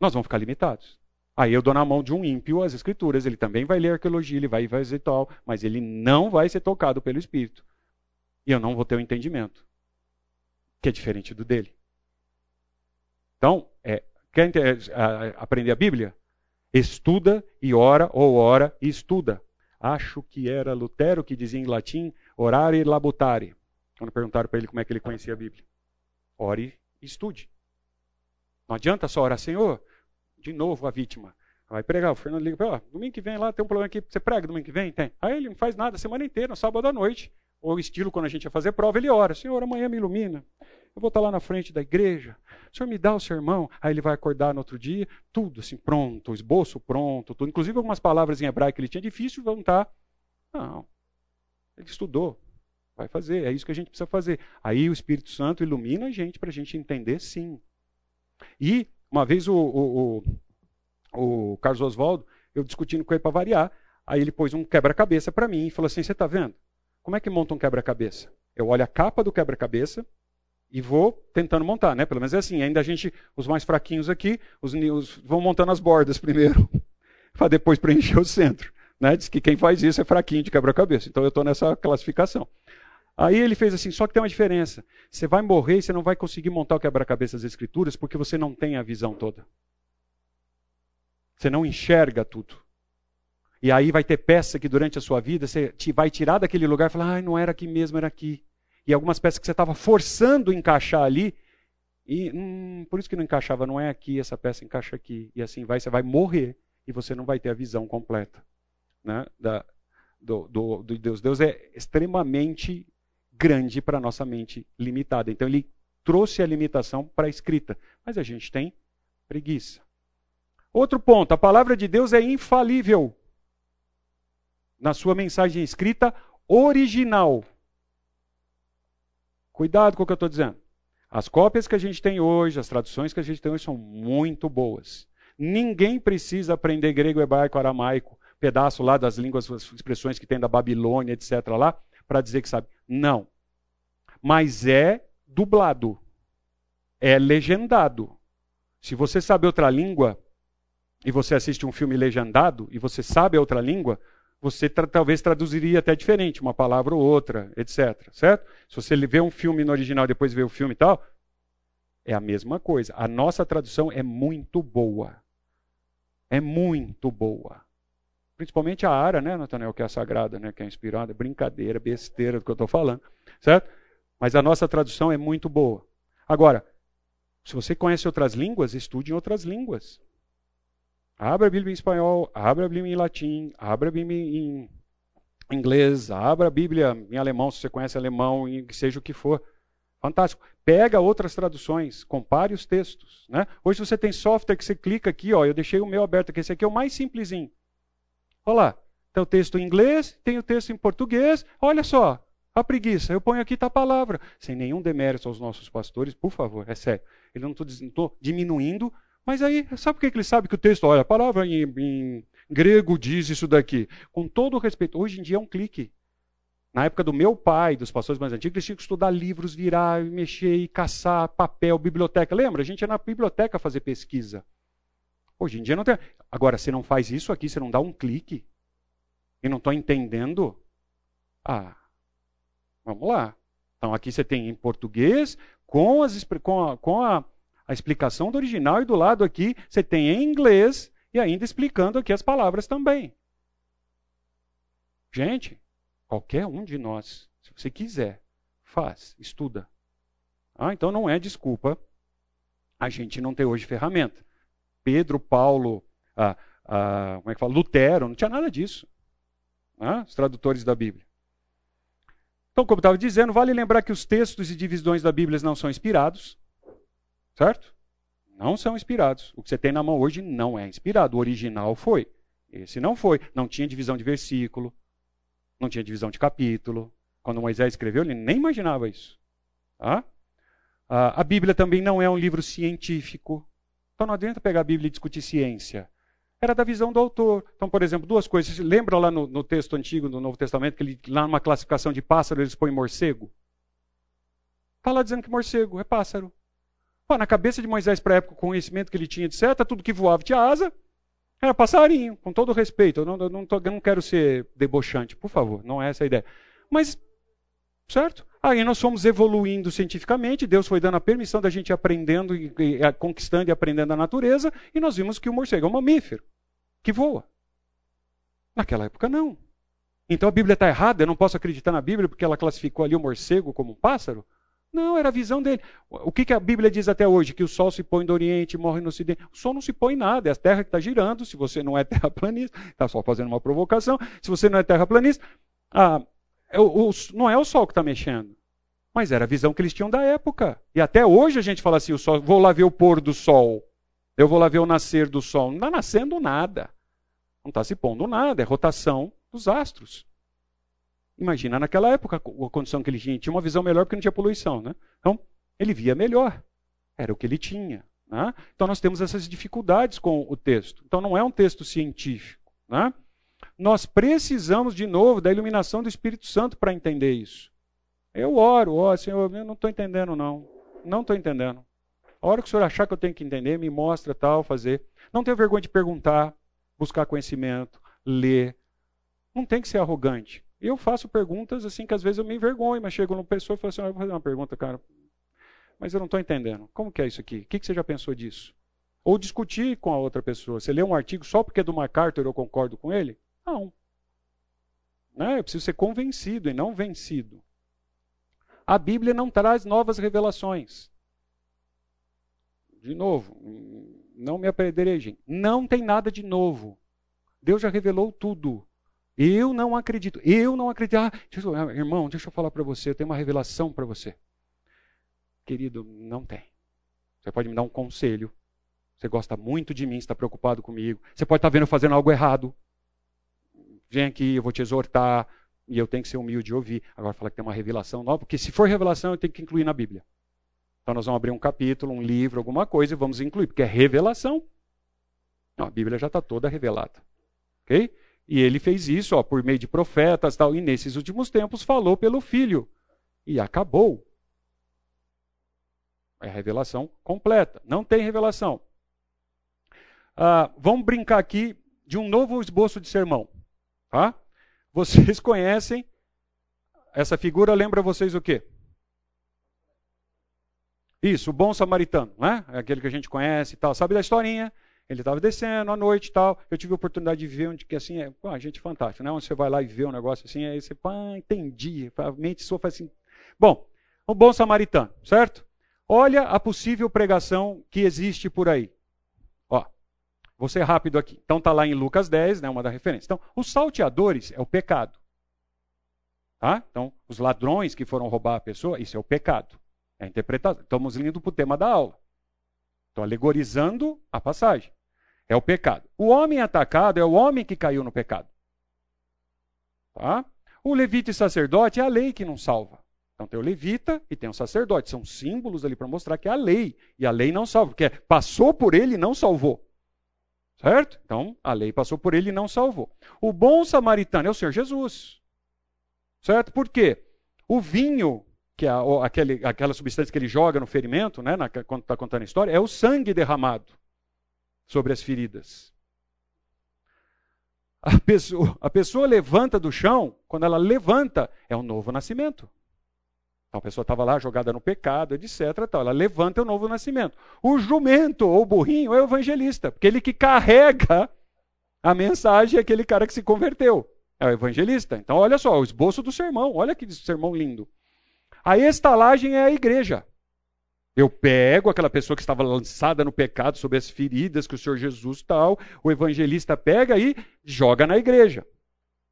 nós vamos ficar limitados. Aí eu dou na mão de um ímpio as escrituras, ele também vai ler arqueologia, ele vai fazer tal, mas ele não vai ser tocado pelo Espírito. E eu não vou ter o entendimento, que é diferente do dele. Então, é, quer aprender a Bíblia? Estuda e ora, ou ora e estuda. Acho que era Lutero que dizia em latim orare labutare. Quando perguntaram para ele como é que ele conhecia a Bíblia. Ore e estude. Não adianta só orar, Senhor, de novo a vítima. Vai pregar, o Fernando liga para domingo que vem lá tem um problema aqui, você prega domingo que vem? Tem. Aí ele não faz nada a semana inteira, sábado à noite. Ou estilo, quando a gente ia fazer prova, ele ora, Senhor, amanhã me ilumina. Eu vou estar lá na frente da igreja. O senhor me dá o sermão. Aí ele vai acordar no outro dia, tudo assim, pronto, o esboço pronto, tudo. Inclusive algumas palavras em hebraico que ele tinha difícil vão estar. Não. Ele estudou. Vai fazer. É isso que a gente precisa fazer. Aí o Espírito Santo ilumina a gente para a gente entender sim. E, uma vez o, o, o, o Carlos Oswaldo, eu discutindo com ele para variar, aí ele pôs um quebra-cabeça para mim e falou assim: Você está vendo? Como é que monta um quebra-cabeça? Eu olho a capa do quebra-cabeça, e vou tentando montar, né? Pelo menos é assim. Ainda a gente, os mais fraquinhos aqui, os, os vão montando as bordas primeiro, [laughs] para depois preencher o centro. Né? Diz que quem faz isso é fraquinho de quebra-cabeça. Então eu estou nessa classificação. Aí ele fez assim, só que tem uma diferença. Você vai morrer e você não vai conseguir montar o quebra-cabeça das escrituras porque você não tem a visão toda. Você não enxerga tudo. E aí vai ter peça que durante a sua vida você vai tirar daquele lugar e falar, ah, não era aqui mesmo, era aqui e algumas peças que você estava forçando encaixar ali, e hum, por isso que não encaixava, não é aqui, essa peça encaixa aqui, e assim vai, você vai morrer e você não vai ter a visão completa né, da, do, do, do Deus. Deus é extremamente grande para a nossa mente limitada. Então ele trouxe a limitação para a escrita, mas a gente tem preguiça. Outro ponto, a palavra de Deus é infalível na sua mensagem escrita original. Cuidado com o que eu estou dizendo. As cópias que a gente tem hoje, as traduções que a gente tem hoje são muito boas. Ninguém precisa aprender grego, hebraico, aramaico, pedaço lá das línguas, as expressões que tem da Babilônia, etc. lá, para dizer que sabe. Não. Mas é dublado. É legendado. Se você sabe outra língua e você assiste um filme legendado e você sabe outra língua, você tra talvez traduziria até diferente, uma palavra ou outra, etc. Certo? Se você vê um filme no original e depois vê o filme e tal, é a mesma coisa. A nossa tradução é muito boa. É muito boa. Principalmente a Ara, né, Nathaniel, que é sagrada, né, que é inspirada. Brincadeira, besteira do que eu estou falando. Certo? Mas a nossa tradução é muito boa. Agora, se você conhece outras línguas, estude em outras línguas. Abra a Bíblia em espanhol, abra a Bíblia em latim, abra a Bíblia em inglês, abra a Bíblia em alemão, se você conhece alemão, em seja o que for. Fantástico. Pega outras traduções, compare os textos. Né? Hoje você tem software que você clica aqui, ó, eu deixei o meu aberto aqui, esse aqui é o mais simplesinho. Olha lá, tem o texto em inglês, tem o texto em português, olha só, a preguiça, eu ponho aqui tá a palavra, sem nenhum demérito aos nossos pastores, por favor, é sério. Eu não estou diminuindo mas aí, sabe por que ele sabe que o texto, olha, a palavra em, em grego diz isso daqui? Com todo o respeito, hoje em dia é um clique. Na época do meu pai, dos pastores mais antigos, eles tinham que estudar livros, virar, mexer e caçar papel, biblioteca. Lembra? A gente ia na biblioteca fazer pesquisa. Hoje em dia não tem. Agora, você não faz isso aqui, você não dá um clique. E não estou entendendo. Ah, vamos lá. Então aqui você tem em português, com, as, com, a, com a, a explicação do original e do lado aqui você tem em inglês e ainda explicando aqui as palavras também. Gente, qualquer um de nós, se você quiser, faz, estuda. Ah, então não é desculpa a gente não ter hoje ferramenta. Pedro, Paulo, ah, ah, como é que fala? Lutero, não tinha nada disso. Ah, os tradutores da Bíblia. Então, como eu estava dizendo, vale lembrar que os textos e divisões da Bíblia não são inspirados. Certo? Não são inspirados. O que você tem na mão hoje não é inspirado. O original foi. Esse não foi. Não tinha divisão de versículo. Não tinha divisão de capítulo. Quando Moisés escreveu, ele nem imaginava isso. Tá? A Bíblia também não é um livro científico. Então não adianta pegar a Bíblia e discutir ciência. Era da visão do autor. Então, por exemplo, duas coisas. Lembra lá no, no texto antigo, no Novo Testamento, que ele, lá numa classificação de pássaro eles põem morcego? Está lá dizendo que morcego é pássaro. Pô, na cabeça de Moisés, para a época, o conhecimento que ele tinha, etc., tudo que voava tinha asa, era passarinho, com todo respeito. Eu não, eu não, tô, eu não quero ser debochante, por favor, não é essa a ideia. Mas Certo? Aí nós fomos evoluindo cientificamente, Deus foi dando a permissão da gente aprendendo, e, e, conquistando e aprendendo a natureza, e nós vimos que o morcego é um mamífero que voa. Naquela época, não. Então a Bíblia está errada, eu não posso acreditar na Bíblia porque ela classificou ali o morcego como um pássaro? Não, era a visão dele. O que, que a Bíblia diz até hoje? Que o sol se põe do Oriente morre no Ocidente. O sol não se põe nada, é a terra que está girando. Se você não é terraplanista, está [laughs] só fazendo uma provocação. Se você não é terraplanista, ah, é o, o, não é o sol que está mexendo. Mas era a visão que eles tinham da época. E até hoje a gente fala assim: o sol, vou lá ver o pôr do sol. Eu vou lá ver o nascer do sol. Não está nascendo nada. Não está se pondo nada. É rotação dos astros. Imagina naquela época a condição que ele tinha. Tinha uma visão melhor porque não tinha poluição. Né? Então, ele via melhor. Era o que ele tinha. Né? Então, nós temos essas dificuldades com o texto. Então, não é um texto científico. Né? Nós precisamos, de novo, da iluminação do Espírito Santo para entender isso. Eu oro, ó, Senhor, eu não estou entendendo, não. Não estou entendendo. A hora que o senhor achar que eu tenho que entender, me mostra tal, fazer. Não tenha vergonha de perguntar, buscar conhecimento, ler. Não tem que ser arrogante. Eu faço perguntas assim que às vezes eu me envergonho, mas chego numa pessoa e falo assim: ah, vou fazer uma pergunta, cara, mas eu não estou entendendo. Como que é isso aqui? O que, que você já pensou disso? Ou discutir com a outra pessoa. Você lê um artigo só porque é do MacArthur eu concordo com ele? Não. Né? Eu preciso ser convencido e não vencido. A Bíblia não traz novas revelações. De novo, não me apedrejem. Não tem nada de novo. Deus já revelou tudo. Eu não acredito. Eu não acredito. Ah, deixa eu, irmão, deixa eu falar para você. Eu tenho uma revelação para você. Querido, não tem. Você pode me dar um conselho. Você gosta muito de mim, está preocupado comigo. Você pode estar vendo eu fazendo algo errado. Vem aqui, eu vou te exortar. E eu tenho que ser humilde e ouvir. Agora falar que tem uma revelação nova, porque se for revelação, eu tenho que incluir na Bíblia. Então nós vamos abrir um capítulo, um livro, alguma coisa e vamos incluir, porque é revelação. Não, a Bíblia já está toda revelada. Ok? E ele fez isso ó, por meio de profetas tal, e nesses últimos tempos falou pelo Filho. E acabou. É revelação completa. Não tem revelação. Ah, vamos brincar aqui de um novo esboço de sermão. Tá? Vocês [laughs] conhecem essa figura, lembra vocês o quê? Isso, o bom samaritano, né? É aquele que a gente conhece e tal. Sabe da historinha? Ele estava descendo à noite e tal. Eu tive a oportunidade de ver onde que assim é, pô, gente fantástica, né? Onde você vai lá e vê um negócio assim, aí você, pá, entendi. A mente sua faz assim. Bom, o bom samaritano, certo? Olha a possível pregação que existe por aí. Ó, vou ser rápido aqui. Então tá lá em Lucas 10, né, uma da referência. Então, os salteadores é o pecado. Tá? Então, os ladrões que foram roubar a pessoa, isso é o pecado. É interpretação. Estamos indo para o tema da aula. Estou alegorizando a passagem. É o pecado. O homem atacado é o homem que caiu no pecado. Tá? O levita e sacerdote é a lei que não salva. Então tem o levita e tem o sacerdote. São símbolos ali para mostrar que é a lei. E a lei não salva, porque passou por ele e não salvou. Certo? Então a lei passou por ele e não salvou. O bom samaritano é o Senhor Jesus. Certo? Por quê? O vinho que é aquele, aquela substância que ele joga no ferimento, né, na, quando está contando a história, é o sangue derramado sobre as feridas. A pessoa, a pessoa levanta do chão, quando ela levanta, é um novo nascimento. Então a pessoa estava lá jogada no pecado, etc. Tal. Ela levanta é o novo nascimento. O jumento ou burrinho é o evangelista, porque ele que carrega a mensagem é aquele cara que se converteu. É o evangelista. Então olha só, o esboço do sermão. Olha que sermão lindo. A estalagem é a igreja. Eu pego aquela pessoa que estava lançada no pecado, sob as feridas que o Senhor Jesus tal, o evangelista pega e joga na igreja.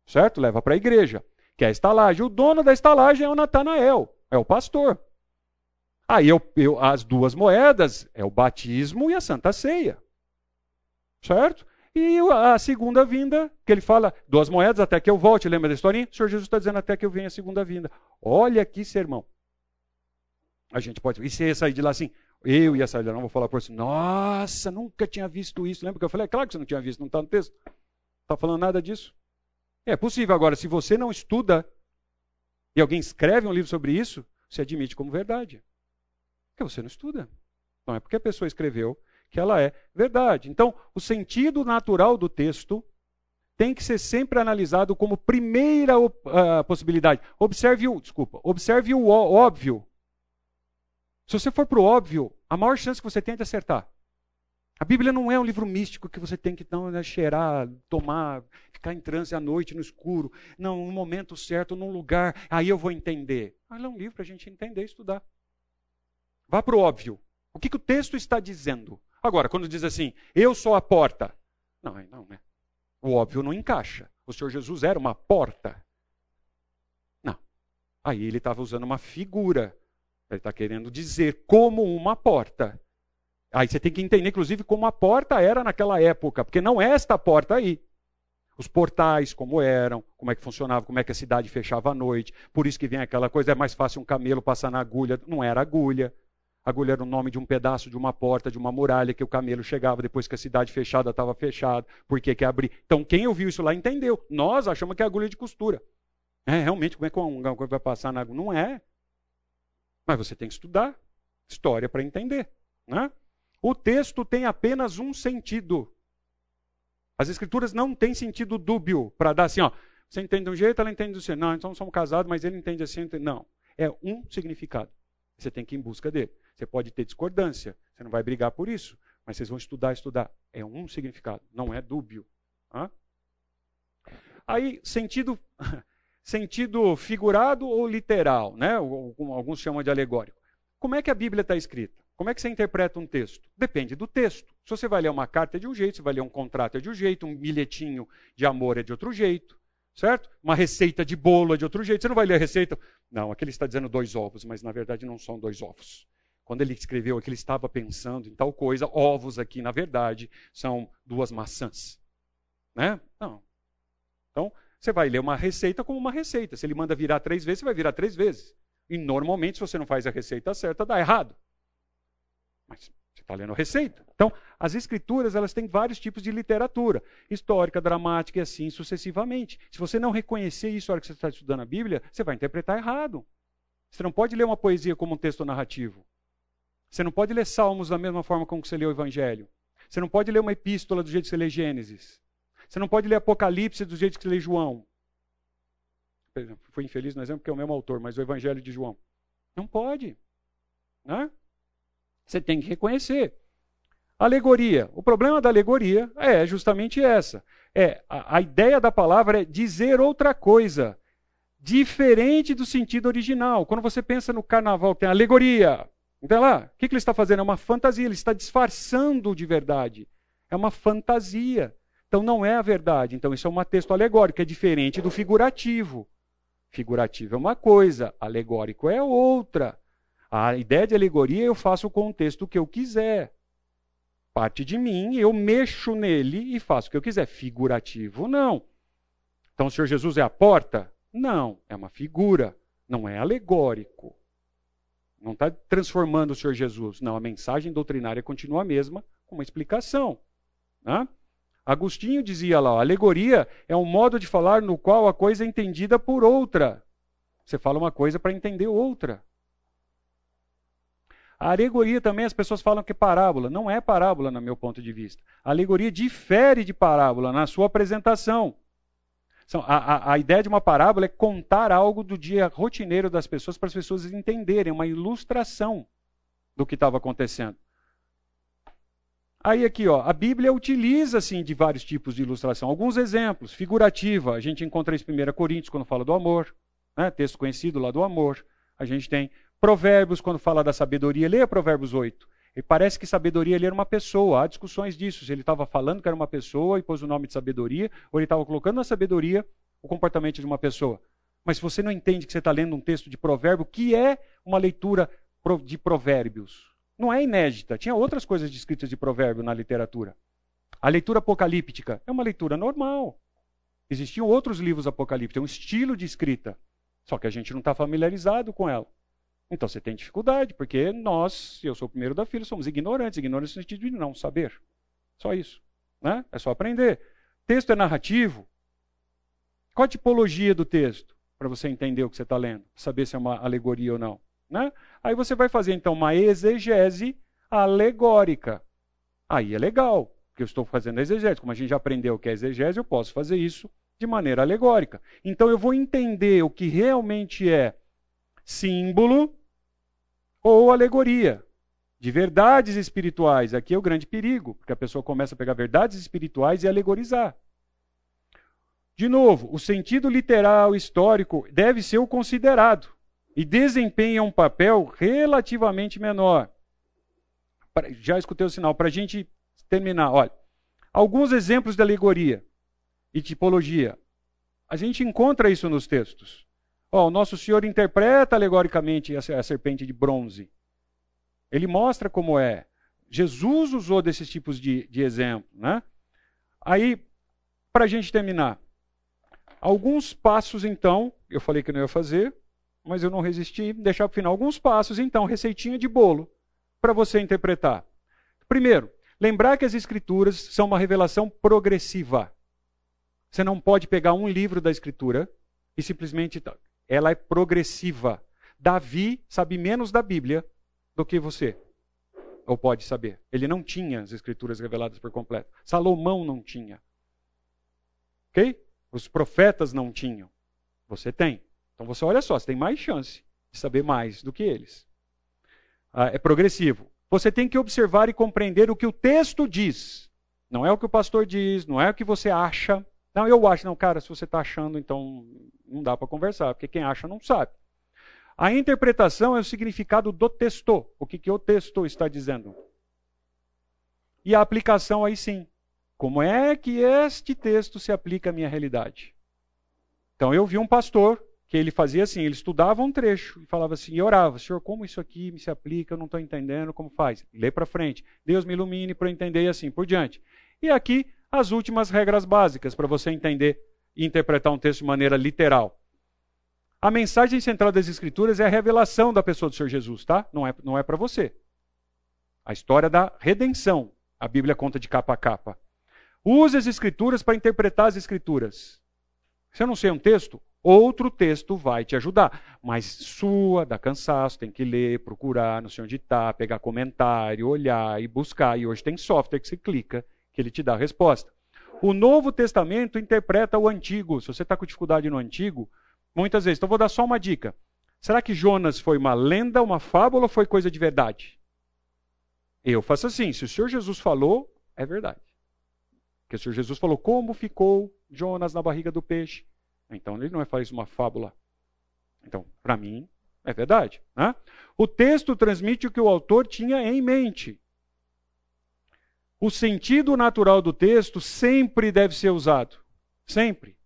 Certo? Leva para a igreja. Que é a estalagem. O dono da estalagem é o Natanael, é o pastor. Aí eu, eu, as duas moedas é o batismo e a santa ceia. Certo? E a segunda vinda, que ele fala, duas moedas até que eu volte, lembra da historinha? O Senhor Jesus está dizendo até que eu venha a segunda vinda. Olha aqui, sermão. A gente pode. E se ia sair de lá assim, eu ia sair de lá, não vou falar por assim, nossa, nunca tinha visto isso. Lembra que eu falei? É claro que você não tinha visto, não está no texto. Está falando nada disso. É possível. Agora, se você não estuda e alguém escreve um livro sobre isso, você admite como verdade. Porque você não estuda. Não é porque a pessoa escreveu que ela é verdade. Então, o sentido natural do texto tem que ser sempre analisado como primeira uh, possibilidade. Observe o, desculpa, observe o óbvio. Se você for para o óbvio, a maior chance que você tem é de acertar. A Bíblia não é um livro místico que você tem que então, né, cheirar, tomar, ficar em transe à noite no escuro. Não, no momento certo, num lugar, aí eu vou entender. Ela é um livro para a gente entender e estudar. Vá para o óbvio. O que, que o texto está dizendo? Agora, quando diz assim, eu sou a porta. Não, não, né? O óbvio não encaixa. O Senhor Jesus era uma porta. Não. Aí ele estava usando uma figura. Ele está querendo dizer como uma porta. Aí você tem que entender, inclusive, como a porta era naquela época, porque não é esta porta aí. Os portais, como eram, como é que funcionava, como é que a cidade fechava à noite. Por isso que vem aquela coisa, é mais fácil um camelo passar na agulha. Não era agulha. Agulha era o nome de um pedaço de uma porta, de uma muralha, que o camelo chegava depois que a cidade fechada estava fechada. Por que, abrir? Então, quem ouviu isso lá entendeu. Nós achamos que é agulha de costura. É, realmente, como é que uma coisa vai passar na agulha? Não é. Mas você tem que estudar história para entender. Né? O texto tem apenas um sentido. As escrituras não têm sentido dúbio para dar assim, ó. Você entende de um jeito, ela entende do assim. Não, então somos casados, mas ele entende assim. Não. É um significado. Você tem que ir em busca dele. Você pode ter discordância. Você não vai brigar por isso. Mas vocês vão estudar, estudar. É um significado, não é dúbio. Hã? Aí, sentido, [laughs] sentido figurado ou literal, né? Alguns chamam de alegórico. Como é que a Bíblia está escrita? Como é que você interpreta um texto? Depende do texto. Se você vai ler uma carta é de um jeito, se vai ler um contrato é de um jeito, um bilhetinho de amor é de outro jeito, certo? Uma receita de bolo é de outro jeito. Você não vai ler a receita. Não, aqui ele está dizendo dois ovos, mas na verdade não são dois ovos. Quando ele escreveu aqui, ele estava pensando em tal coisa. Ovos aqui, na verdade, são duas maçãs. Né? Não. Então, você vai ler uma receita como uma receita. Se ele manda virar três vezes, você vai virar três vezes. E normalmente, se você não faz a receita certa, dá errado. Mas você está lendo a receita. Então, as escrituras elas têm vários tipos de literatura, histórica, dramática e assim sucessivamente. Se você não reconhecer isso na hora que você está estudando a Bíblia, você vai interpretar errado. Você não pode ler uma poesia como um texto narrativo. Você não pode ler Salmos da mesma forma como você lê o Evangelho. Você não pode ler uma epístola do jeito que você lê Gênesis. Você não pode ler Apocalipse do jeito que você lê João. Fui infeliz no exemplo porque é o mesmo autor, mas o Evangelho de João. Não pode. Né? Você tem que reconhecer. Alegoria. O problema da alegoria é justamente essa. É a, a ideia da palavra é dizer outra coisa, diferente do sentido original. Quando você pensa no carnaval, tem alegoria. Então lá, o que, ele está fazendo? É uma fantasia, ele está disfarçando de verdade. É uma fantasia. Então não é a verdade. Então isso é um texto alegórico, é diferente do figurativo. Figurativo é uma coisa, alegórico é outra. A ideia de alegoria eu faço o contexto que eu quiser. Parte de mim, eu mexo nele e faço o que eu quiser. Figurativo, não. Então o Senhor Jesus é a porta? Não, é uma figura, não é alegórico. Não está transformando o Senhor Jesus. Não, a mensagem doutrinária continua a mesma, com uma explicação. Né? Agostinho dizia lá: alegoria é um modo de falar no qual a coisa é entendida por outra. Você fala uma coisa para entender outra. A alegoria também, as pessoas falam que é parábola. Não é parábola, no meu ponto de vista. A alegoria difere de parábola na sua apresentação. A, a, a, ideia de uma parábola é contar algo do dia rotineiro das pessoas para as pessoas entenderem, uma ilustração do que estava acontecendo. Aí aqui, ó, a Bíblia utiliza assim de vários tipos de ilustração. Alguns exemplos, figurativa, a gente encontra isso em 1 Coríntios quando fala do amor, né? texto conhecido lá do amor. A gente tem Provérbios, quando fala da sabedoria, leia Provérbios 8. E parece que sabedoria ele era uma pessoa. Há discussões disso. Se ele estava falando que era uma pessoa e pôs o nome de sabedoria, ou ele estava colocando na sabedoria o comportamento de uma pessoa. Mas se você não entende que você está lendo um texto de provérbio, que é uma leitura de provérbios, não é inédita. Tinha outras coisas descritas de provérbio na literatura. A leitura apocalíptica é uma leitura normal. Existiam outros livros apocalípticos, é um estilo de escrita. Só que a gente não está familiarizado com ela. Então você tem dificuldade, porque nós, eu sou o primeiro da fila, somos ignorantes. Ignorantes no sentido de não saber. Só isso. Né? É só aprender. Texto é narrativo. Qual a tipologia do texto? Para você entender o que você está lendo, saber se é uma alegoria ou não. Né? Aí você vai fazer então uma exegese alegórica. Aí é legal. porque eu estou fazendo exegese. Como a gente já aprendeu o que é exegese, eu posso fazer isso de maneira alegórica. Então eu vou entender o que realmente é símbolo ou alegoria de verdades espirituais. Aqui é o grande perigo, porque a pessoa começa a pegar verdades espirituais e alegorizar. De novo, o sentido literal histórico deve ser o considerado e desempenha um papel relativamente menor. Já escutei o sinal. Para a gente terminar, olha, alguns exemplos de alegoria e tipologia. A gente encontra isso nos textos. O nosso Senhor interpreta alegoricamente a serpente de bronze. Ele mostra como é. Jesus usou desses tipos de, de exemplo. Né? Aí, para a gente terminar, alguns passos então, eu falei que não ia fazer, mas eu não resisti, deixar para o final alguns passos, então, receitinha de bolo, para você interpretar. Primeiro, lembrar que as escrituras são uma revelação progressiva. Você não pode pegar um livro da escritura e simplesmente ela é progressiva. Davi sabe menos da Bíblia do que você. Ou pode saber. Ele não tinha as escrituras reveladas por completo. Salomão não tinha. Ok? Os profetas não tinham. Você tem. Então você olha só, você tem mais chance de saber mais do que eles. Ah, é progressivo. Você tem que observar e compreender o que o texto diz. Não é o que o pastor diz, não é o que você acha. Não, eu acho. Não, cara, se você está achando, então não dá para conversar, porque quem acha não sabe. A interpretação é o significado do texto. O que, que o texto está dizendo? E a aplicação aí sim. Como é que este texto se aplica à minha realidade? Então eu vi um pastor que ele fazia assim, ele estudava um trecho e falava assim, e orava, Senhor, como isso aqui me se aplica, eu não estou entendendo, como faz? Lê para frente, Deus me ilumine para eu entender e assim por diante. E aqui as últimas regras básicas para você entender e interpretar um texto de maneira literal. A mensagem central das Escrituras é a revelação da pessoa do Senhor Jesus, tá? Não é, não é para você. A história da redenção. A Bíblia conta de capa a capa. Use as Escrituras para interpretar as Escrituras. Se eu não sei um texto, outro texto vai te ajudar. Mas sua, dá cansaço, tem que ler, procurar, não sei onde está, pegar comentário, olhar e buscar. E hoje tem software que você clica, que ele te dá a resposta. O Novo Testamento interpreta o Antigo. Se você está com dificuldade no Antigo, Muitas vezes. Então vou dar só uma dica. Será que Jonas foi uma lenda, uma fábula ou foi coisa de verdade? Eu faço assim: se o Senhor Jesus falou, é verdade. Porque o Senhor Jesus falou como ficou Jonas na barriga do peixe. Então ele não é fazer uma fábula. Então, para mim, é verdade. Né? O texto transmite o que o autor tinha em mente. O sentido natural do texto sempre deve ser usado. Sempre.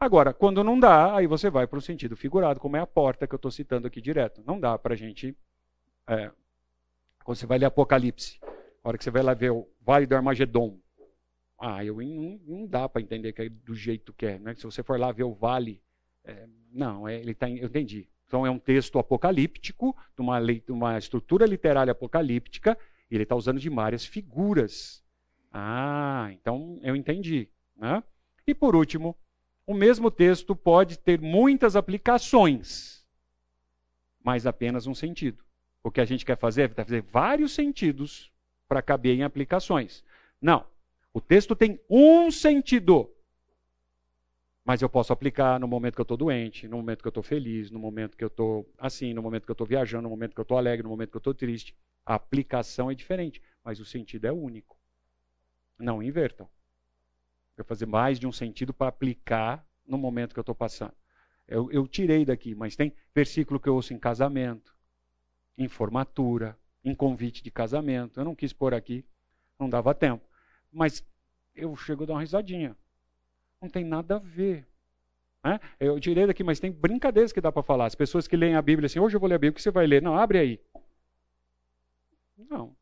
Agora, quando não dá, aí você vai para o sentido figurado, como é a porta que eu estou citando aqui direto. Não dá para a gente. É, quando você vai ler Apocalipse, a hora que você vai lá ver o Vale do Armagedon, ah, eu, não, não dá para entender que é do jeito que é. Né? Se você for lá ver o vale, é, não, é, ele tá, eu entendi. Então é um texto apocalíptico, de uma, uma estrutura literária apocalíptica, ele está usando de várias figuras. Ah, então eu entendi. Né? E por último, o mesmo texto pode ter muitas aplicações, mas apenas um sentido. O que a gente quer fazer é fazer vários sentidos para caber em aplicações. Não. O texto tem um sentido. Mas eu posso aplicar no momento que eu estou doente, no momento que eu estou feliz, no momento que eu estou assim, no momento que eu estou viajando, no momento que eu estou alegre, no momento que eu estou triste. A aplicação é diferente, mas o sentido é único. Não invertam para fazer mais de um sentido para aplicar no momento que eu estou passando. Eu, eu, tirei daqui, mas tem versículo que eu ouço em casamento, em formatura, em convite de casamento. Eu não quis pôr aqui, não dava tempo. Mas eu chego a dar uma risadinha. Não tem nada a ver. Né? Eu tirei daqui, mas tem brincadeiras que dá para falar. As pessoas que leem a Bíblia assim, hoje eu vou ler a Bíblia, o que você vai ler? Não, abre aí. Não.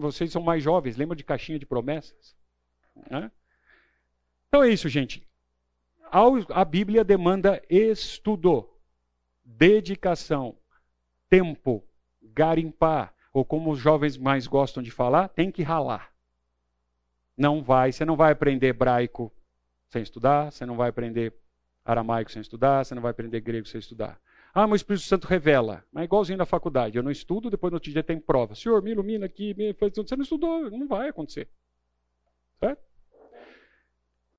Vocês são mais jovens, lembram de caixinha de promessas? Né? Então é isso, gente. A Bíblia demanda estudo, dedicação, tempo, garimpar, ou como os jovens mais gostam de falar, tem que ralar. Não vai, você não vai aprender hebraico sem estudar, você não vai aprender aramaico sem estudar, você não vai aprender grego sem estudar. Ah, mas o Espírito Santo revela. Mas é igualzinho na faculdade. Eu não estudo, depois no outro dia tem prova. Senhor, me ilumina aqui. Me... Você não estudou, não vai acontecer. Certo?